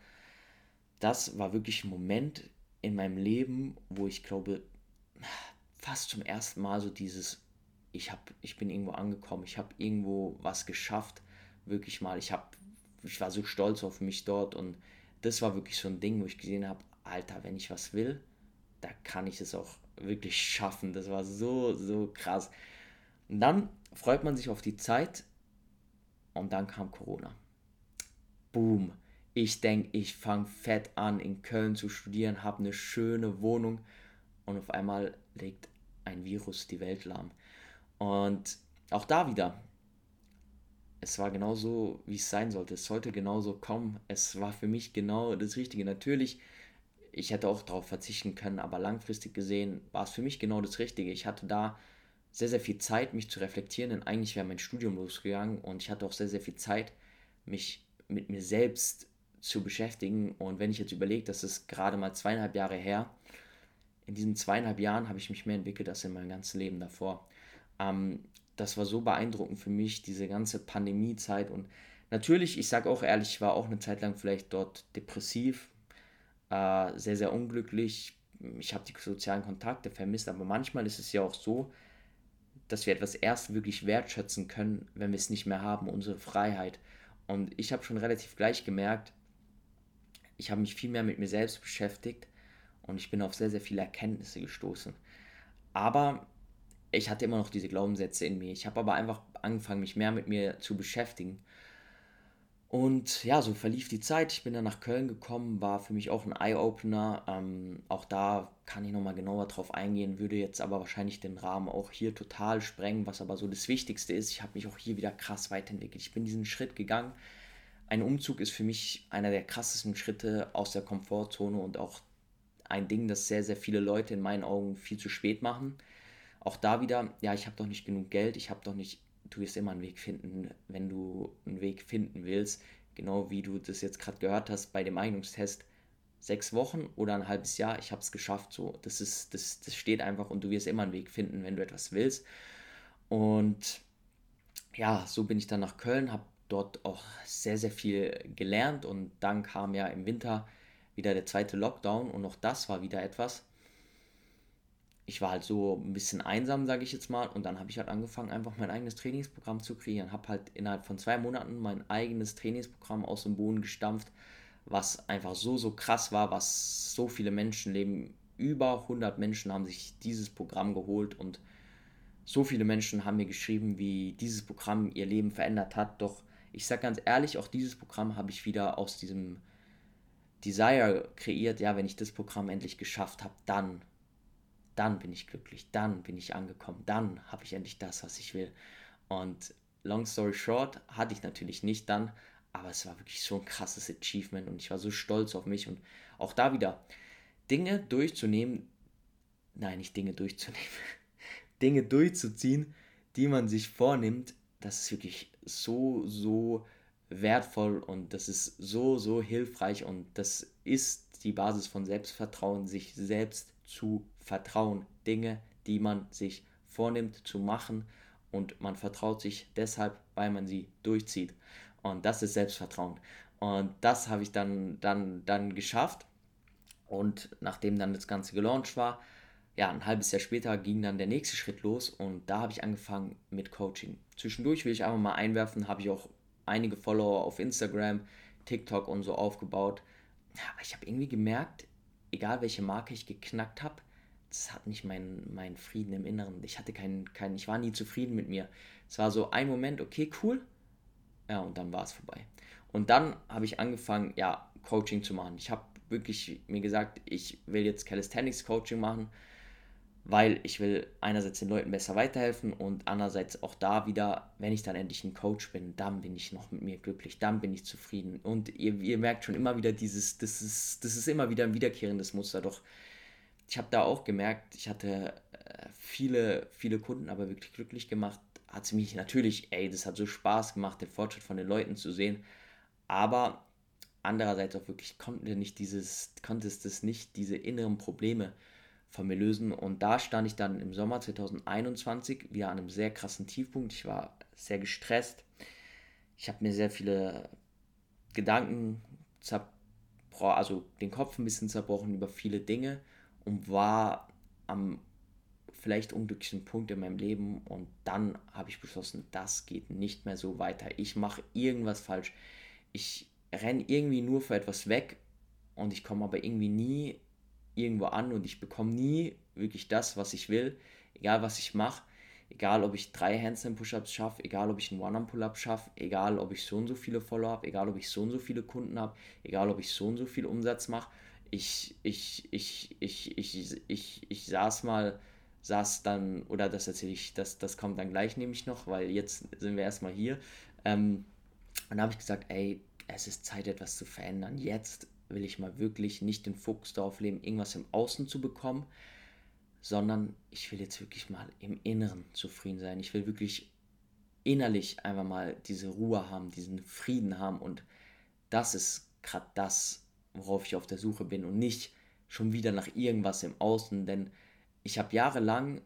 Das war wirklich ein Moment in meinem Leben, wo ich glaube, fast zum ersten Mal so dieses, ich, hab, ich bin irgendwo angekommen, ich habe irgendwo was geschafft, wirklich mal. Ich, hab, ich war so stolz auf mich dort und das war wirklich so ein Ding, wo ich gesehen habe, Alter, wenn ich was will, da kann ich es auch wirklich schaffen. Das war so, so krass. Und dann freut man sich auf die Zeit und dann kam Corona. Boom. Ich denke, ich fange fett an, in Köln zu studieren, habe eine schöne Wohnung und auf einmal legt ein Virus die Welt lahm. Und auch da wieder, es war genauso, wie es sein sollte. Es sollte genauso kommen. Es war für mich genau das Richtige. Natürlich, ich hätte auch darauf verzichten können, aber langfristig gesehen war es für mich genau das Richtige. Ich hatte da sehr, sehr viel Zeit, mich zu reflektieren, denn eigentlich wäre mein Studium losgegangen und ich hatte auch sehr, sehr viel Zeit, mich mit mir selbst zu beschäftigen. Und wenn ich jetzt überlege, das ist gerade mal zweieinhalb Jahre her, in diesen zweieinhalb Jahren habe ich mich mehr entwickelt als in meinem ganzen Leben davor. Ähm, das war so beeindruckend für mich, diese ganze Pandemiezeit. Und natürlich, ich sage auch ehrlich, ich war auch eine Zeit lang vielleicht dort depressiv, äh, sehr, sehr unglücklich. Ich habe die sozialen Kontakte vermisst, aber manchmal ist es ja auch so, dass wir etwas erst wirklich wertschätzen können, wenn wir es nicht mehr haben, unsere Freiheit. Und ich habe schon relativ gleich gemerkt, ich habe mich viel mehr mit mir selbst beschäftigt und ich bin auf sehr, sehr viele Erkenntnisse gestoßen. Aber ich hatte immer noch diese Glaubenssätze in mir. Ich habe aber einfach angefangen, mich mehr mit mir zu beschäftigen und ja, so verlief die Zeit. Ich bin dann nach Köln gekommen, war für mich auch ein Eye-Opener. Ähm, auch da kann ich nochmal genauer drauf eingehen, würde jetzt aber wahrscheinlich den Rahmen auch hier total sprengen, was aber so das Wichtigste ist. Ich habe mich auch hier wieder krass weiterentwickelt. Ich bin diesen Schritt gegangen. Ein Umzug ist für mich einer der krassesten Schritte aus der Komfortzone und auch ein Ding, das sehr, sehr viele Leute in meinen Augen viel zu spät machen. Auch da wieder, ja, ich habe doch nicht genug Geld, ich habe doch nicht du wirst immer einen Weg finden, wenn du einen Weg finden willst. Genau wie du das jetzt gerade gehört hast bei dem Eignungstest. Sechs Wochen oder ein halbes Jahr, ich habe es geschafft. So, das ist, das, das steht einfach und du wirst immer einen Weg finden, wenn du etwas willst. Und ja, so bin ich dann nach Köln, habe dort auch sehr, sehr viel gelernt und dann kam ja im Winter wieder der zweite Lockdown und auch das war wieder etwas, ich war halt so ein bisschen einsam, sage ich jetzt mal. Und dann habe ich halt angefangen, einfach mein eigenes Trainingsprogramm zu kreieren. Habe halt innerhalb von zwei Monaten mein eigenes Trainingsprogramm aus dem Boden gestampft, was einfach so, so krass war, was so viele Menschen leben. Über 100 Menschen haben sich dieses Programm geholt und so viele Menschen haben mir geschrieben, wie dieses Programm ihr Leben verändert hat. Doch ich sage ganz ehrlich, auch dieses Programm habe ich wieder aus diesem Desire kreiert. Ja, wenn ich das Programm endlich geschafft habe, dann dann bin ich glücklich, dann bin ich angekommen, dann habe ich endlich das, was ich will. Und long story short, hatte ich natürlich nicht dann, aber es war wirklich so ein krasses Achievement und ich war so stolz auf mich und auch da wieder Dinge durchzunehmen, nein, nicht Dinge durchzunehmen, Dinge durchzuziehen, die man sich vornimmt, das ist wirklich so, so wertvoll und das ist so, so hilfreich und das ist die Basis von Selbstvertrauen, sich selbst zu vertrauen. Dinge, die man sich vornimmt zu machen und man vertraut sich deshalb, weil man sie durchzieht. Und das ist Selbstvertrauen. Und das habe ich dann, dann, dann geschafft. Und nachdem dann das Ganze gelauncht war, ja, ein halbes Jahr später ging dann der nächste Schritt los und da habe ich angefangen mit Coaching. Zwischendurch will ich einfach mal einwerfen, habe ich auch einige Follower auf Instagram, TikTok und so aufgebaut. Aber ich habe irgendwie gemerkt, egal welche Marke ich geknackt habe, das hat nicht meinen mein Frieden im Inneren. Ich hatte keinen, keinen, ich war nie zufrieden mit mir. Es war so ein Moment, okay, cool. Ja, und dann war es vorbei. Und dann habe ich angefangen, ja, Coaching zu machen. Ich habe wirklich mir gesagt, ich will jetzt Calisthenics Coaching machen. Weil ich will einerseits den Leuten besser weiterhelfen und andererseits auch da wieder, wenn ich dann endlich ein Coach bin, dann bin ich noch mit mir glücklich, dann bin ich zufrieden. Und ihr, ihr merkt schon immer wieder dieses, das ist, das ist immer wieder ein wiederkehrendes Muster. Doch ich habe da auch gemerkt, ich hatte äh, viele, viele Kunden aber wirklich glücklich gemacht. Hat es mich natürlich, ey, das hat so Spaß gemacht, den Fortschritt von den Leuten zu sehen. Aber andererseits auch wirklich konnte nicht dieses, konnte es nicht, diese inneren Probleme mir lösen. Und da stand ich dann im Sommer 2021 wieder an einem sehr krassen Tiefpunkt. Ich war sehr gestresst. Ich habe mir sehr viele Gedanken zerbrochen, also den Kopf ein bisschen zerbrochen über viele Dinge und war am vielleicht unglücklichen Punkt in meinem Leben und dann habe ich beschlossen, das geht nicht mehr so weiter. Ich mache irgendwas falsch. Ich renne irgendwie nur für etwas weg und ich komme aber irgendwie nie irgendwo an und ich bekomme nie wirklich das, was ich will, egal was ich mache, egal ob ich drei Handstand Push-Ups schaffe, egal ob ich einen One-Arm-Pull-Up schaffe, egal ob ich so und so viele Follower habe, egal ob ich so und so viele Kunden habe, egal ob ich so und so viel Umsatz mache. Ich, ich, ich, ich, ich, ich, ich saß mal, saß dann, oder das erzähle ich, das, das kommt dann gleich nämlich noch, weil jetzt sind wir erstmal hier. Ähm, und da habe ich gesagt, ey, es ist Zeit, etwas zu verändern. Jetzt will ich mal wirklich nicht den Fokus darauf legen, irgendwas im Außen zu bekommen, sondern ich will jetzt wirklich mal im Inneren zufrieden sein. Ich will wirklich innerlich einfach mal diese Ruhe haben, diesen Frieden haben. Und das ist gerade das, worauf ich auf der Suche bin und nicht schon wieder nach irgendwas im Außen, denn ich habe jahrelang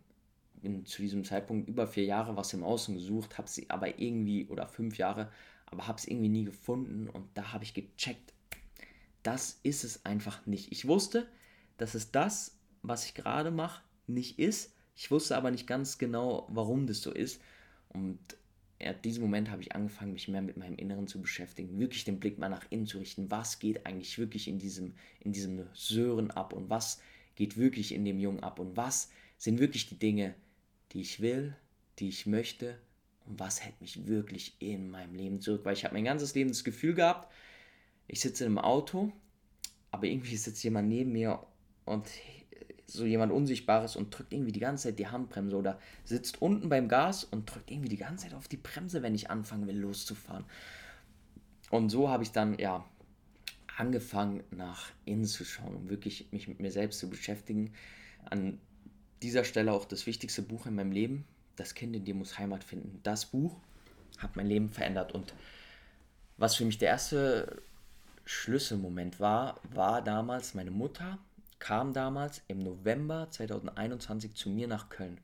bin zu diesem Zeitpunkt über vier Jahre was im Außen gesucht, habe sie aber irgendwie oder fünf Jahre, aber habe es irgendwie nie gefunden. Und da habe ich gecheckt, das ist es einfach nicht. Ich wusste, dass es das, was ich gerade mache, nicht ist. Ich wusste aber nicht ganz genau, warum das so ist. Und in diesem Moment habe ich angefangen, mich mehr mit meinem Inneren zu beschäftigen, wirklich den Blick mal nach innen zu richten. Was geht eigentlich wirklich in diesem, in diesem Sören ab und was geht wirklich in dem Jungen ab und was sind wirklich die Dinge, die ich will, die ich möchte und was hält mich wirklich in meinem Leben zurück. Weil ich habe mein ganzes Leben das Gefühl gehabt, ich sitze im Auto, aber irgendwie sitzt jemand neben mir und so jemand Unsichtbares und drückt irgendwie die ganze Zeit die Handbremse oder sitzt unten beim Gas und drückt irgendwie die ganze Zeit auf die Bremse, wenn ich anfangen will loszufahren. Und so habe ich dann ja angefangen nach innen zu schauen, um wirklich mich mit mir selbst zu beschäftigen. An dieser Stelle auch das wichtigste Buch in meinem Leben, Das Kind in dir muss Heimat finden. Das Buch hat mein Leben verändert und was für mich der erste Schlüsselmoment war, war damals meine Mutter kam damals im November 2021 zu mir nach Köln.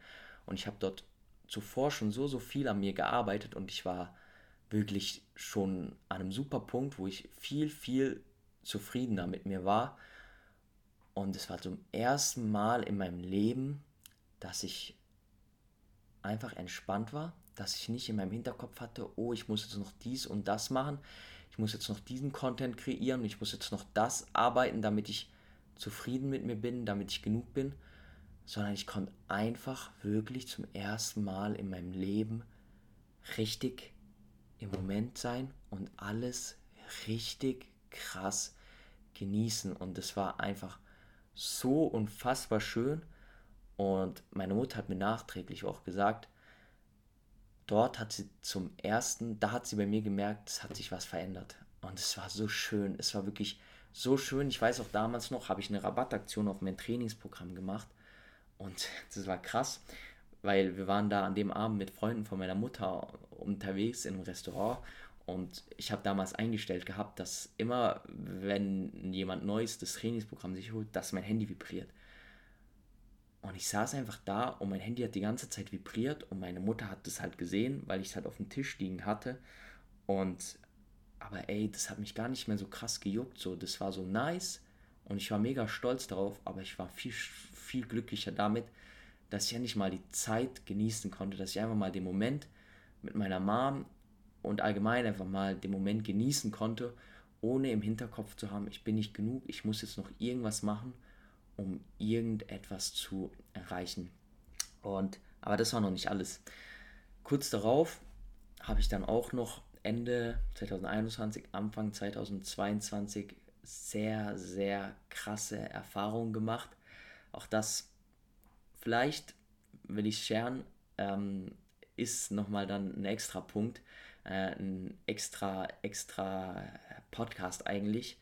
Und ich habe dort zuvor schon so so viel an mir gearbeitet und ich war wirklich schon an einem super Punkt, wo ich viel viel zufriedener mit mir war. Und es war zum ersten Mal in meinem Leben, dass ich einfach entspannt war, dass ich nicht in meinem Hinterkopf hatte, oh, ich muss jetzt noch dies und das machen, ich muss jetzt noch diesen Content kreieren, ich muss jetzt noch das arbeiten, damit ich zufrieden mit mir bin, damit ich genug bin, sondern ich konnte einfach wirklich zum ersten Mal in meinem Leben richtig im Moment sein und alles richtig krass genießen. Und es war einfach so unfassbar schön. Und meine Mutter hat mir nachträglich auch gesagt, dort hat sie zum ersten, da hat sie bei mir gemerkt, es hat sich was verändert. Und es war so schön. Es war wirklich so schön. Ich weiß auch damals noch, habe ich eine Rabattaktion auf mein Trainingsprogramm gemacht. Und das war krass, weil wir waren da an dem Abend mit Freunden von meiner Mutter unterwegs in einem Restaurant. Und ich habe damals eingestellt gehabt, dass immer, wenn jemand Neues das Trainingsprogramm sich holt, dass mein Handy vibriert. Und ich saß einfach da und mein Handy hat die ganze Zeit vibriert und meine Mutter hat das halt gesehen, weil ich es halt auf dem Tisch liegen hatte. Und aber ey, das hat mich gar nicht mehr so krass gejuckt. So, das war so nice und ich war mega stolz darauf, aber ich war viel, viel glücklicher damit, dass ich ja nicht mal die Zeit genießen konnte, dass ich einfach mal den Moment mit meiner Mom und allgemein einfach mal den Moment genießen konnte, ohne im Hinterkopf zu haben, ich bin nicht genug, ich muss jetzt noch irgendwas machen um irgendetwas zu erreichen. Und, aber das war noch nicht alles. Kurz darauf habe ich dann auch noch Ende 2021, Anfang 2022 sehr, sehr krasse Erfahrungen gemacht. Auch das vielleicht will ich scheren, ähm, ist nochmal dann ein extra Punkt, äh, ein extra, extra Podcast eigentlich.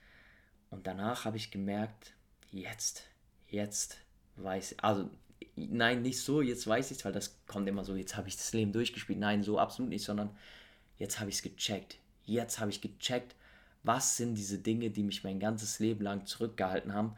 Und danach habe ich gemerkt, jetzt, jetzt weiß ich, also nein, nicht so, jetzt weiß ich es, weil das kommt immer so, jetzt habe ich das Leben durchgespielt. Nein, so absolut nicht, sondern jetzt habe ich es gecheckt. Jetzt habe ich gecheckt, was sind diese Dinge, die mich mein ganzes Leben lang zurückgehalten haben.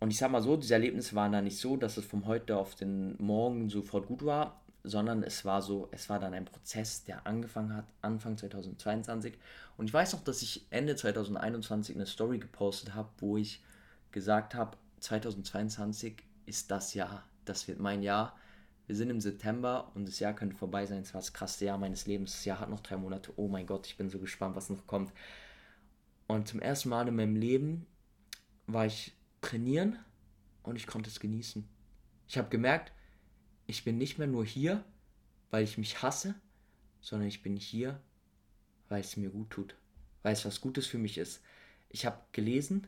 Und ich sag mal so, diese Erlebnisse waren dann nicht so, dass es vom heute auf den Morgen sofort gut war, sondern es war so, es war dann ein Prozess, der angefangen hat, Anfang 2022. Und ich weiß noch, dass ich Ende 2021 eine Story gepostet habe, wo ich gesagt habe, 2022 ist das Jahr, das wird mein Jahr. Wir sind im September und das Jahr könnte vorbei sein. Es war das krasseste Jahr meines Lebens. Das Jahr hat noch drei Monate. Oh mein Gott, ich bin so gespannt, was noch kommt. Und zum ersten Mal in meinem Leben war ich trainieren und ich konnte es genießen. Ich habe gemerkt, ich bin nicht mehr nur hier, weil ich mich hasse, sondern ich bin hier, weil es mir gut tut, weil es was Gutes für mich ist. Ich habe gelesen,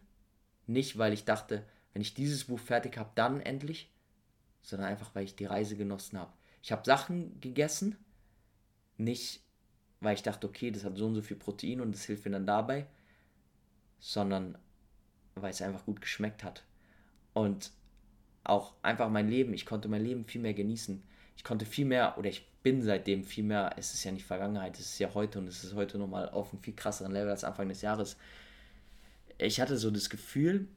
nicht weil ich dachte, wenn ich dieses Buch fertig habe, dann endlich, sondern einfach, weil ich die Reise genossen habe. Ich habe Sachen gegessen, nicht weil ich dachte, okay, das hat so und so viel Protein und das hilft mir dann dabei, sondern weil es einfach gut geschmeckt hat. Und auch einfach mein Leben, ich konnte mein Leben viel mehr genießen. Ich konnte viel mehr, oder ich bin seitdem viel mehr, es ist ja nicht Vergangenheit, es ist ja heute und es ist heute nochmal auf einem viel krasseren Level als Anfang des Jahres. Ich hatte so das Gefühl,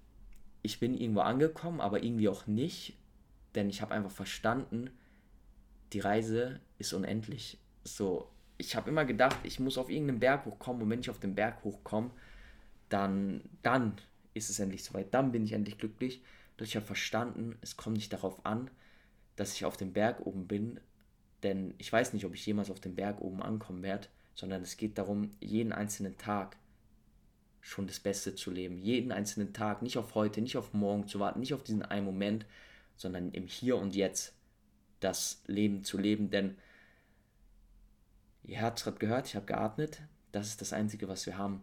ich bin irgendwo angekommen, aber irgendwie auch nicht, denn ich habe einfach verstanden, die Reise ist unendlich. So, ich habe immer gedacht, ich muss auf irgendeinen Berg hochkommen und wenn ich auf den Berg hochkomme, dann, dann ist es endlich soweit, dann bin ich endlich glücklich. Doch ich habe verstanden, es kommt nicht darauf an, dass ich auf dem Berg oben bin, denn ich weiß nicht, ob ich jemals auf dem Berg oben ankommen werde, sondern es geht darum, jeden einzelnen Tag schon das Beste zu leben. Jeden einzelnen Tag, nicht auf heute, nicht auf morgen zu warten, nicht auf diesen einen Moment, sondern im Hier und Jetzt das Leben zu leben. Denn ihr es gerade gehört, ich habe geatmet. Das ist das Einzige, was wir haben.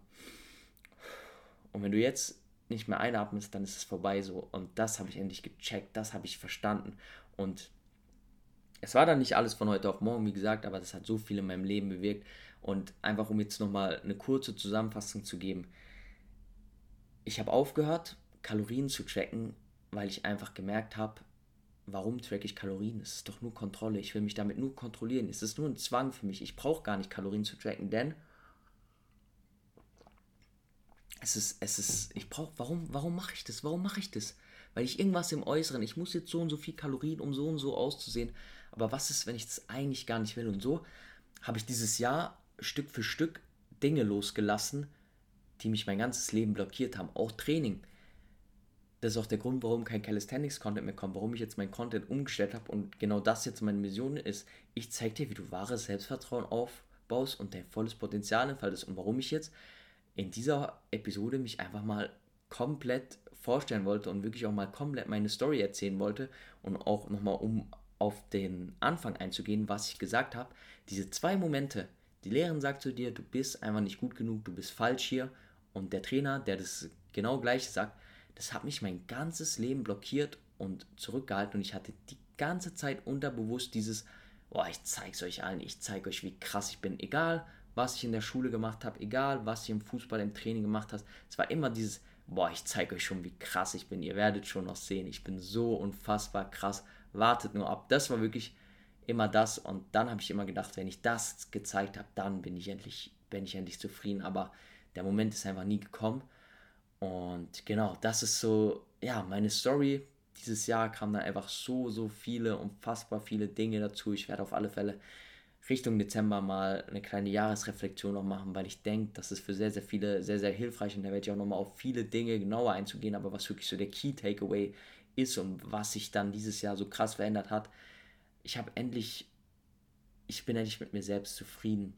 Und wenn du jetzt nicht mehr einatmest, dann ist es vorbei so. Und das habe ich endlich gecheckt, das habe ich verstanden. Und es war dann nicht alles von heute auf morgen, wie gesagt, aber das hat so viel in meinem Leben bewirkt. Und einfach um jetzt nochmal eine kurze Zusammenfassung zu geben, ich habe aufgehört, Kalorien zu tracken, weil ich einfach gemerkt habe, warum track ich Kalorien? Es ist doch nur Kontrolle. Ich will mich damit nur kontrollieren. Es ist nur ein Zwang für mich. Ich brauche gar nicht Kalorien zu tracken, denn es ist, es ist, ich brauche, warum, warum mache ich das? Warum mache ich das? Weil ich irgendwas im Äußeren, ich muss jetzt so und so viel Kalorien, um so und so auszusehen. Aber was ist, wenn ich das eigentlich gar nicht will? Und so habe ich dieses Jahr Stück für Stück Dinge losgelassen, die mich mein ganzes Leben blockiert haben. Auch Training. Das ist auch der Grund, warum kein Calisthenics-Content mehr kommt, warum ich jetzt mein Content umgestellt habe und genau das jetzt meine Mission ist. Ich zeige dir, wie du wahres Selbstvertrauen aufbaust und dein volles Potenzial entfaltest und warum ich jetzt in dieser Episode mich einfach mal komplett vorstellen wollte und wirklich auch mal komplett meine Story erzählen wollte und auch nochmal um auf den Anfang einzugehen, was ich gesagt habe, diese zwei Momente, die Lehrerin sagt zu dir, du bist einfach nicht gut genug, du bist falsch hier und der Trainer, der das genau gleiche sagt, das hat mich mein ganzes Leben blockiert und zurückgehalten. Und ich hatte die ganze Zeit unterbewusst dieses, boah, ich zeig's euch allen, ich zeige euch, wie krass ich bin, egal was ich in der Schule gemacht habe, egal was ich im Fußball, im Training gemacht habe, es war immer dieses, boah, ich zeige euch schon, wie krass ich bin, ihr werdet schon noch sehen, ich bin so unfassbar krass, wartet nur ab. Das war wirklich immer das. Und dann habe ich immer gedacht, wenn ich das gezeigt habe, dann bin ich endlich, bin ich endlich zufrieden, aber der Moment ist einfach nie gekommen und genau, das ist so, ja, meine Story. Dieses Jahr kamen da einfach so, so viele, unfassbar viele Dinge dazu. Ich werde auf alle Fälle Richtung Dezember mal eine kleine Jahresreflexion noch machen, weil ich denke, das ist für sehr, sehr viele sehr, sehr hilfreich und da werde ich auch nochmal auf viele Dinge genauer einzugehen, aber was wirklich so der Key Takeaway ist und was sich dann dieses Jahr so krass verändert hat, ich habe endlich, ich bin endlich mit mir selbst zufrieden.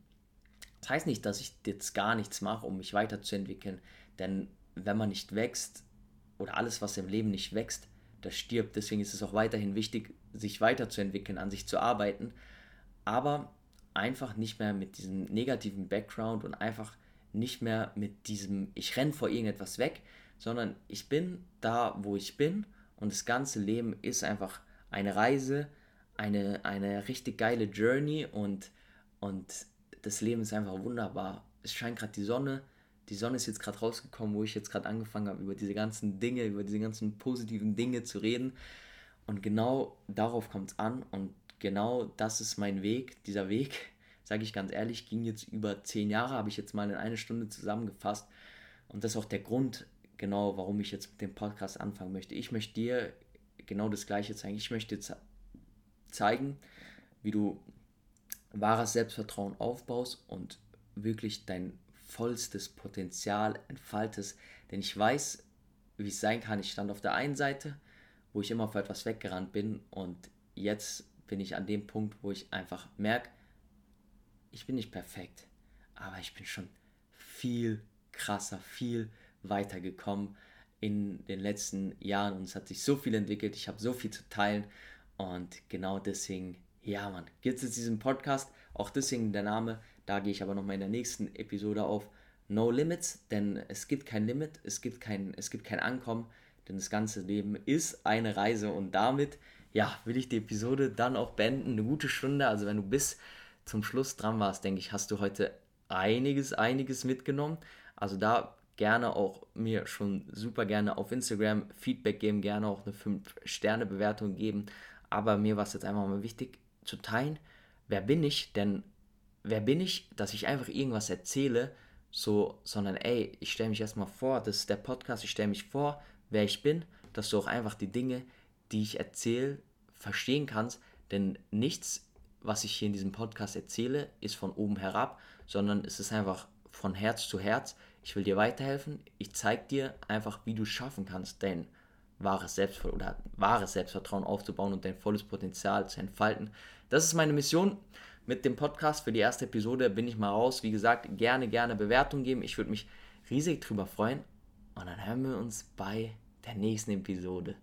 Das heißt nicht, dass ich jetzt gar nichts mache, um mich weiterzuentwickeln, denn wenn man nicht wächst oder alles, was im Leben nicht wächst, das stirbt. Deswegen ist es auch weiterhin wichtig, sich weiterzuentwickeln, an sich zu arbeiten, aber einfach nicht mehr mit diesem negativen Background und einfach nicht mehr mit diesem, ich renne vor irgendetwas weg, sondern ich bin da, wo ich bin. Und das ganze Leben ist einfach eine Reise, eine, eine richtig geile Journey und, und das Leben ist einfach wunderbar. Es scheint gerade die Sonne, die Sonne ist jetzt gerade rausgekommen, wo ich jetzt gerade angefangen habe, über diese ganzen Dinge, über diese ganzen positiven Dinge zu reden. Und genau darauf kommt es an und genau das ist mein Weg. Dieser Weg, sage ich ganz ehrlich, ging jetzt über zehn Jahre, habe ich jetzt mal in eine Stunde zusammengefasst. Und das ist auch der Grund, genau, warum ich jetzt mit dem Podcast anfangen möchte. Ich möchte dir genau das Gleiche zeigen. Ich möchte dir zeigen, wie du wahres Selbstvertrauen aufbaust und wirklich dein vollstes Potenzial entfaltest. Denn ich weiß, wie es sein kann. Ich stand auf der einen Seite, wo ich immer vor etwas weggerannt bin und jetzt bin ich an dem Punkt, wo ich einfach merke, ich bin nicht perfekt, aber ich bin schon viel krasser, viel weiter gekommen in den letzten Jahren und es hat sich so viel entwickelt, ich habe so viel zu teilen und genau deswegen, ja man, gibt es jetzt diesen Podcast, auch deswegen der Name, da gehe ich aber nochmal in der nächsten Episode auf. No Limits, denn es gibt kein Limit, es gibt kein, es gibt kein Ankommen, denn das ganze Leben ist eine Reise und damit, ja, will ich die Episode dann auch beenden, eine gute Stunde, also wenn du bis zum Schluss dran warst, denke ich, hast du heute einiges, einiges mitgenommen, also da gerne auch mir schon super gerne auf Instagram Feedback geben, gerne auch eine 5-Sterne-Bewertung geben. Aber mir war es jetzt einfach mal wichtig zu teilen, wer bin ich, denn wer bin ich, dass ich einfach irgendwas erzähle, so, sondern ey, ich stelle mich erstmal vor, das ist der Podcast, ich stelle mich vor, wer ich bin, dass du auch einfach die Dinge, die ich erzähle, verstehen kannst, denn nichts, was ich hier in diesem Podcast erzähle, ist von oben herab, sondern es ist einfach von Herz zu Herz. Ich will dir weiterhelfen. Ich zeige dir einfach, wie du schaffen kannst, dein wahres, Selbstver oder wahres Selbstvertrauen aufzubauen und dein volles Potenzial zu entfalten. Das ist meine Mission mit dem Podcast. Für die erste Episode bin ich mal raus. Wie gesagt, gerne, gerne Bewertung geben. Ich würde mich riesig drüber freuen. Und dann hören wir uns bei der nächsten Episode.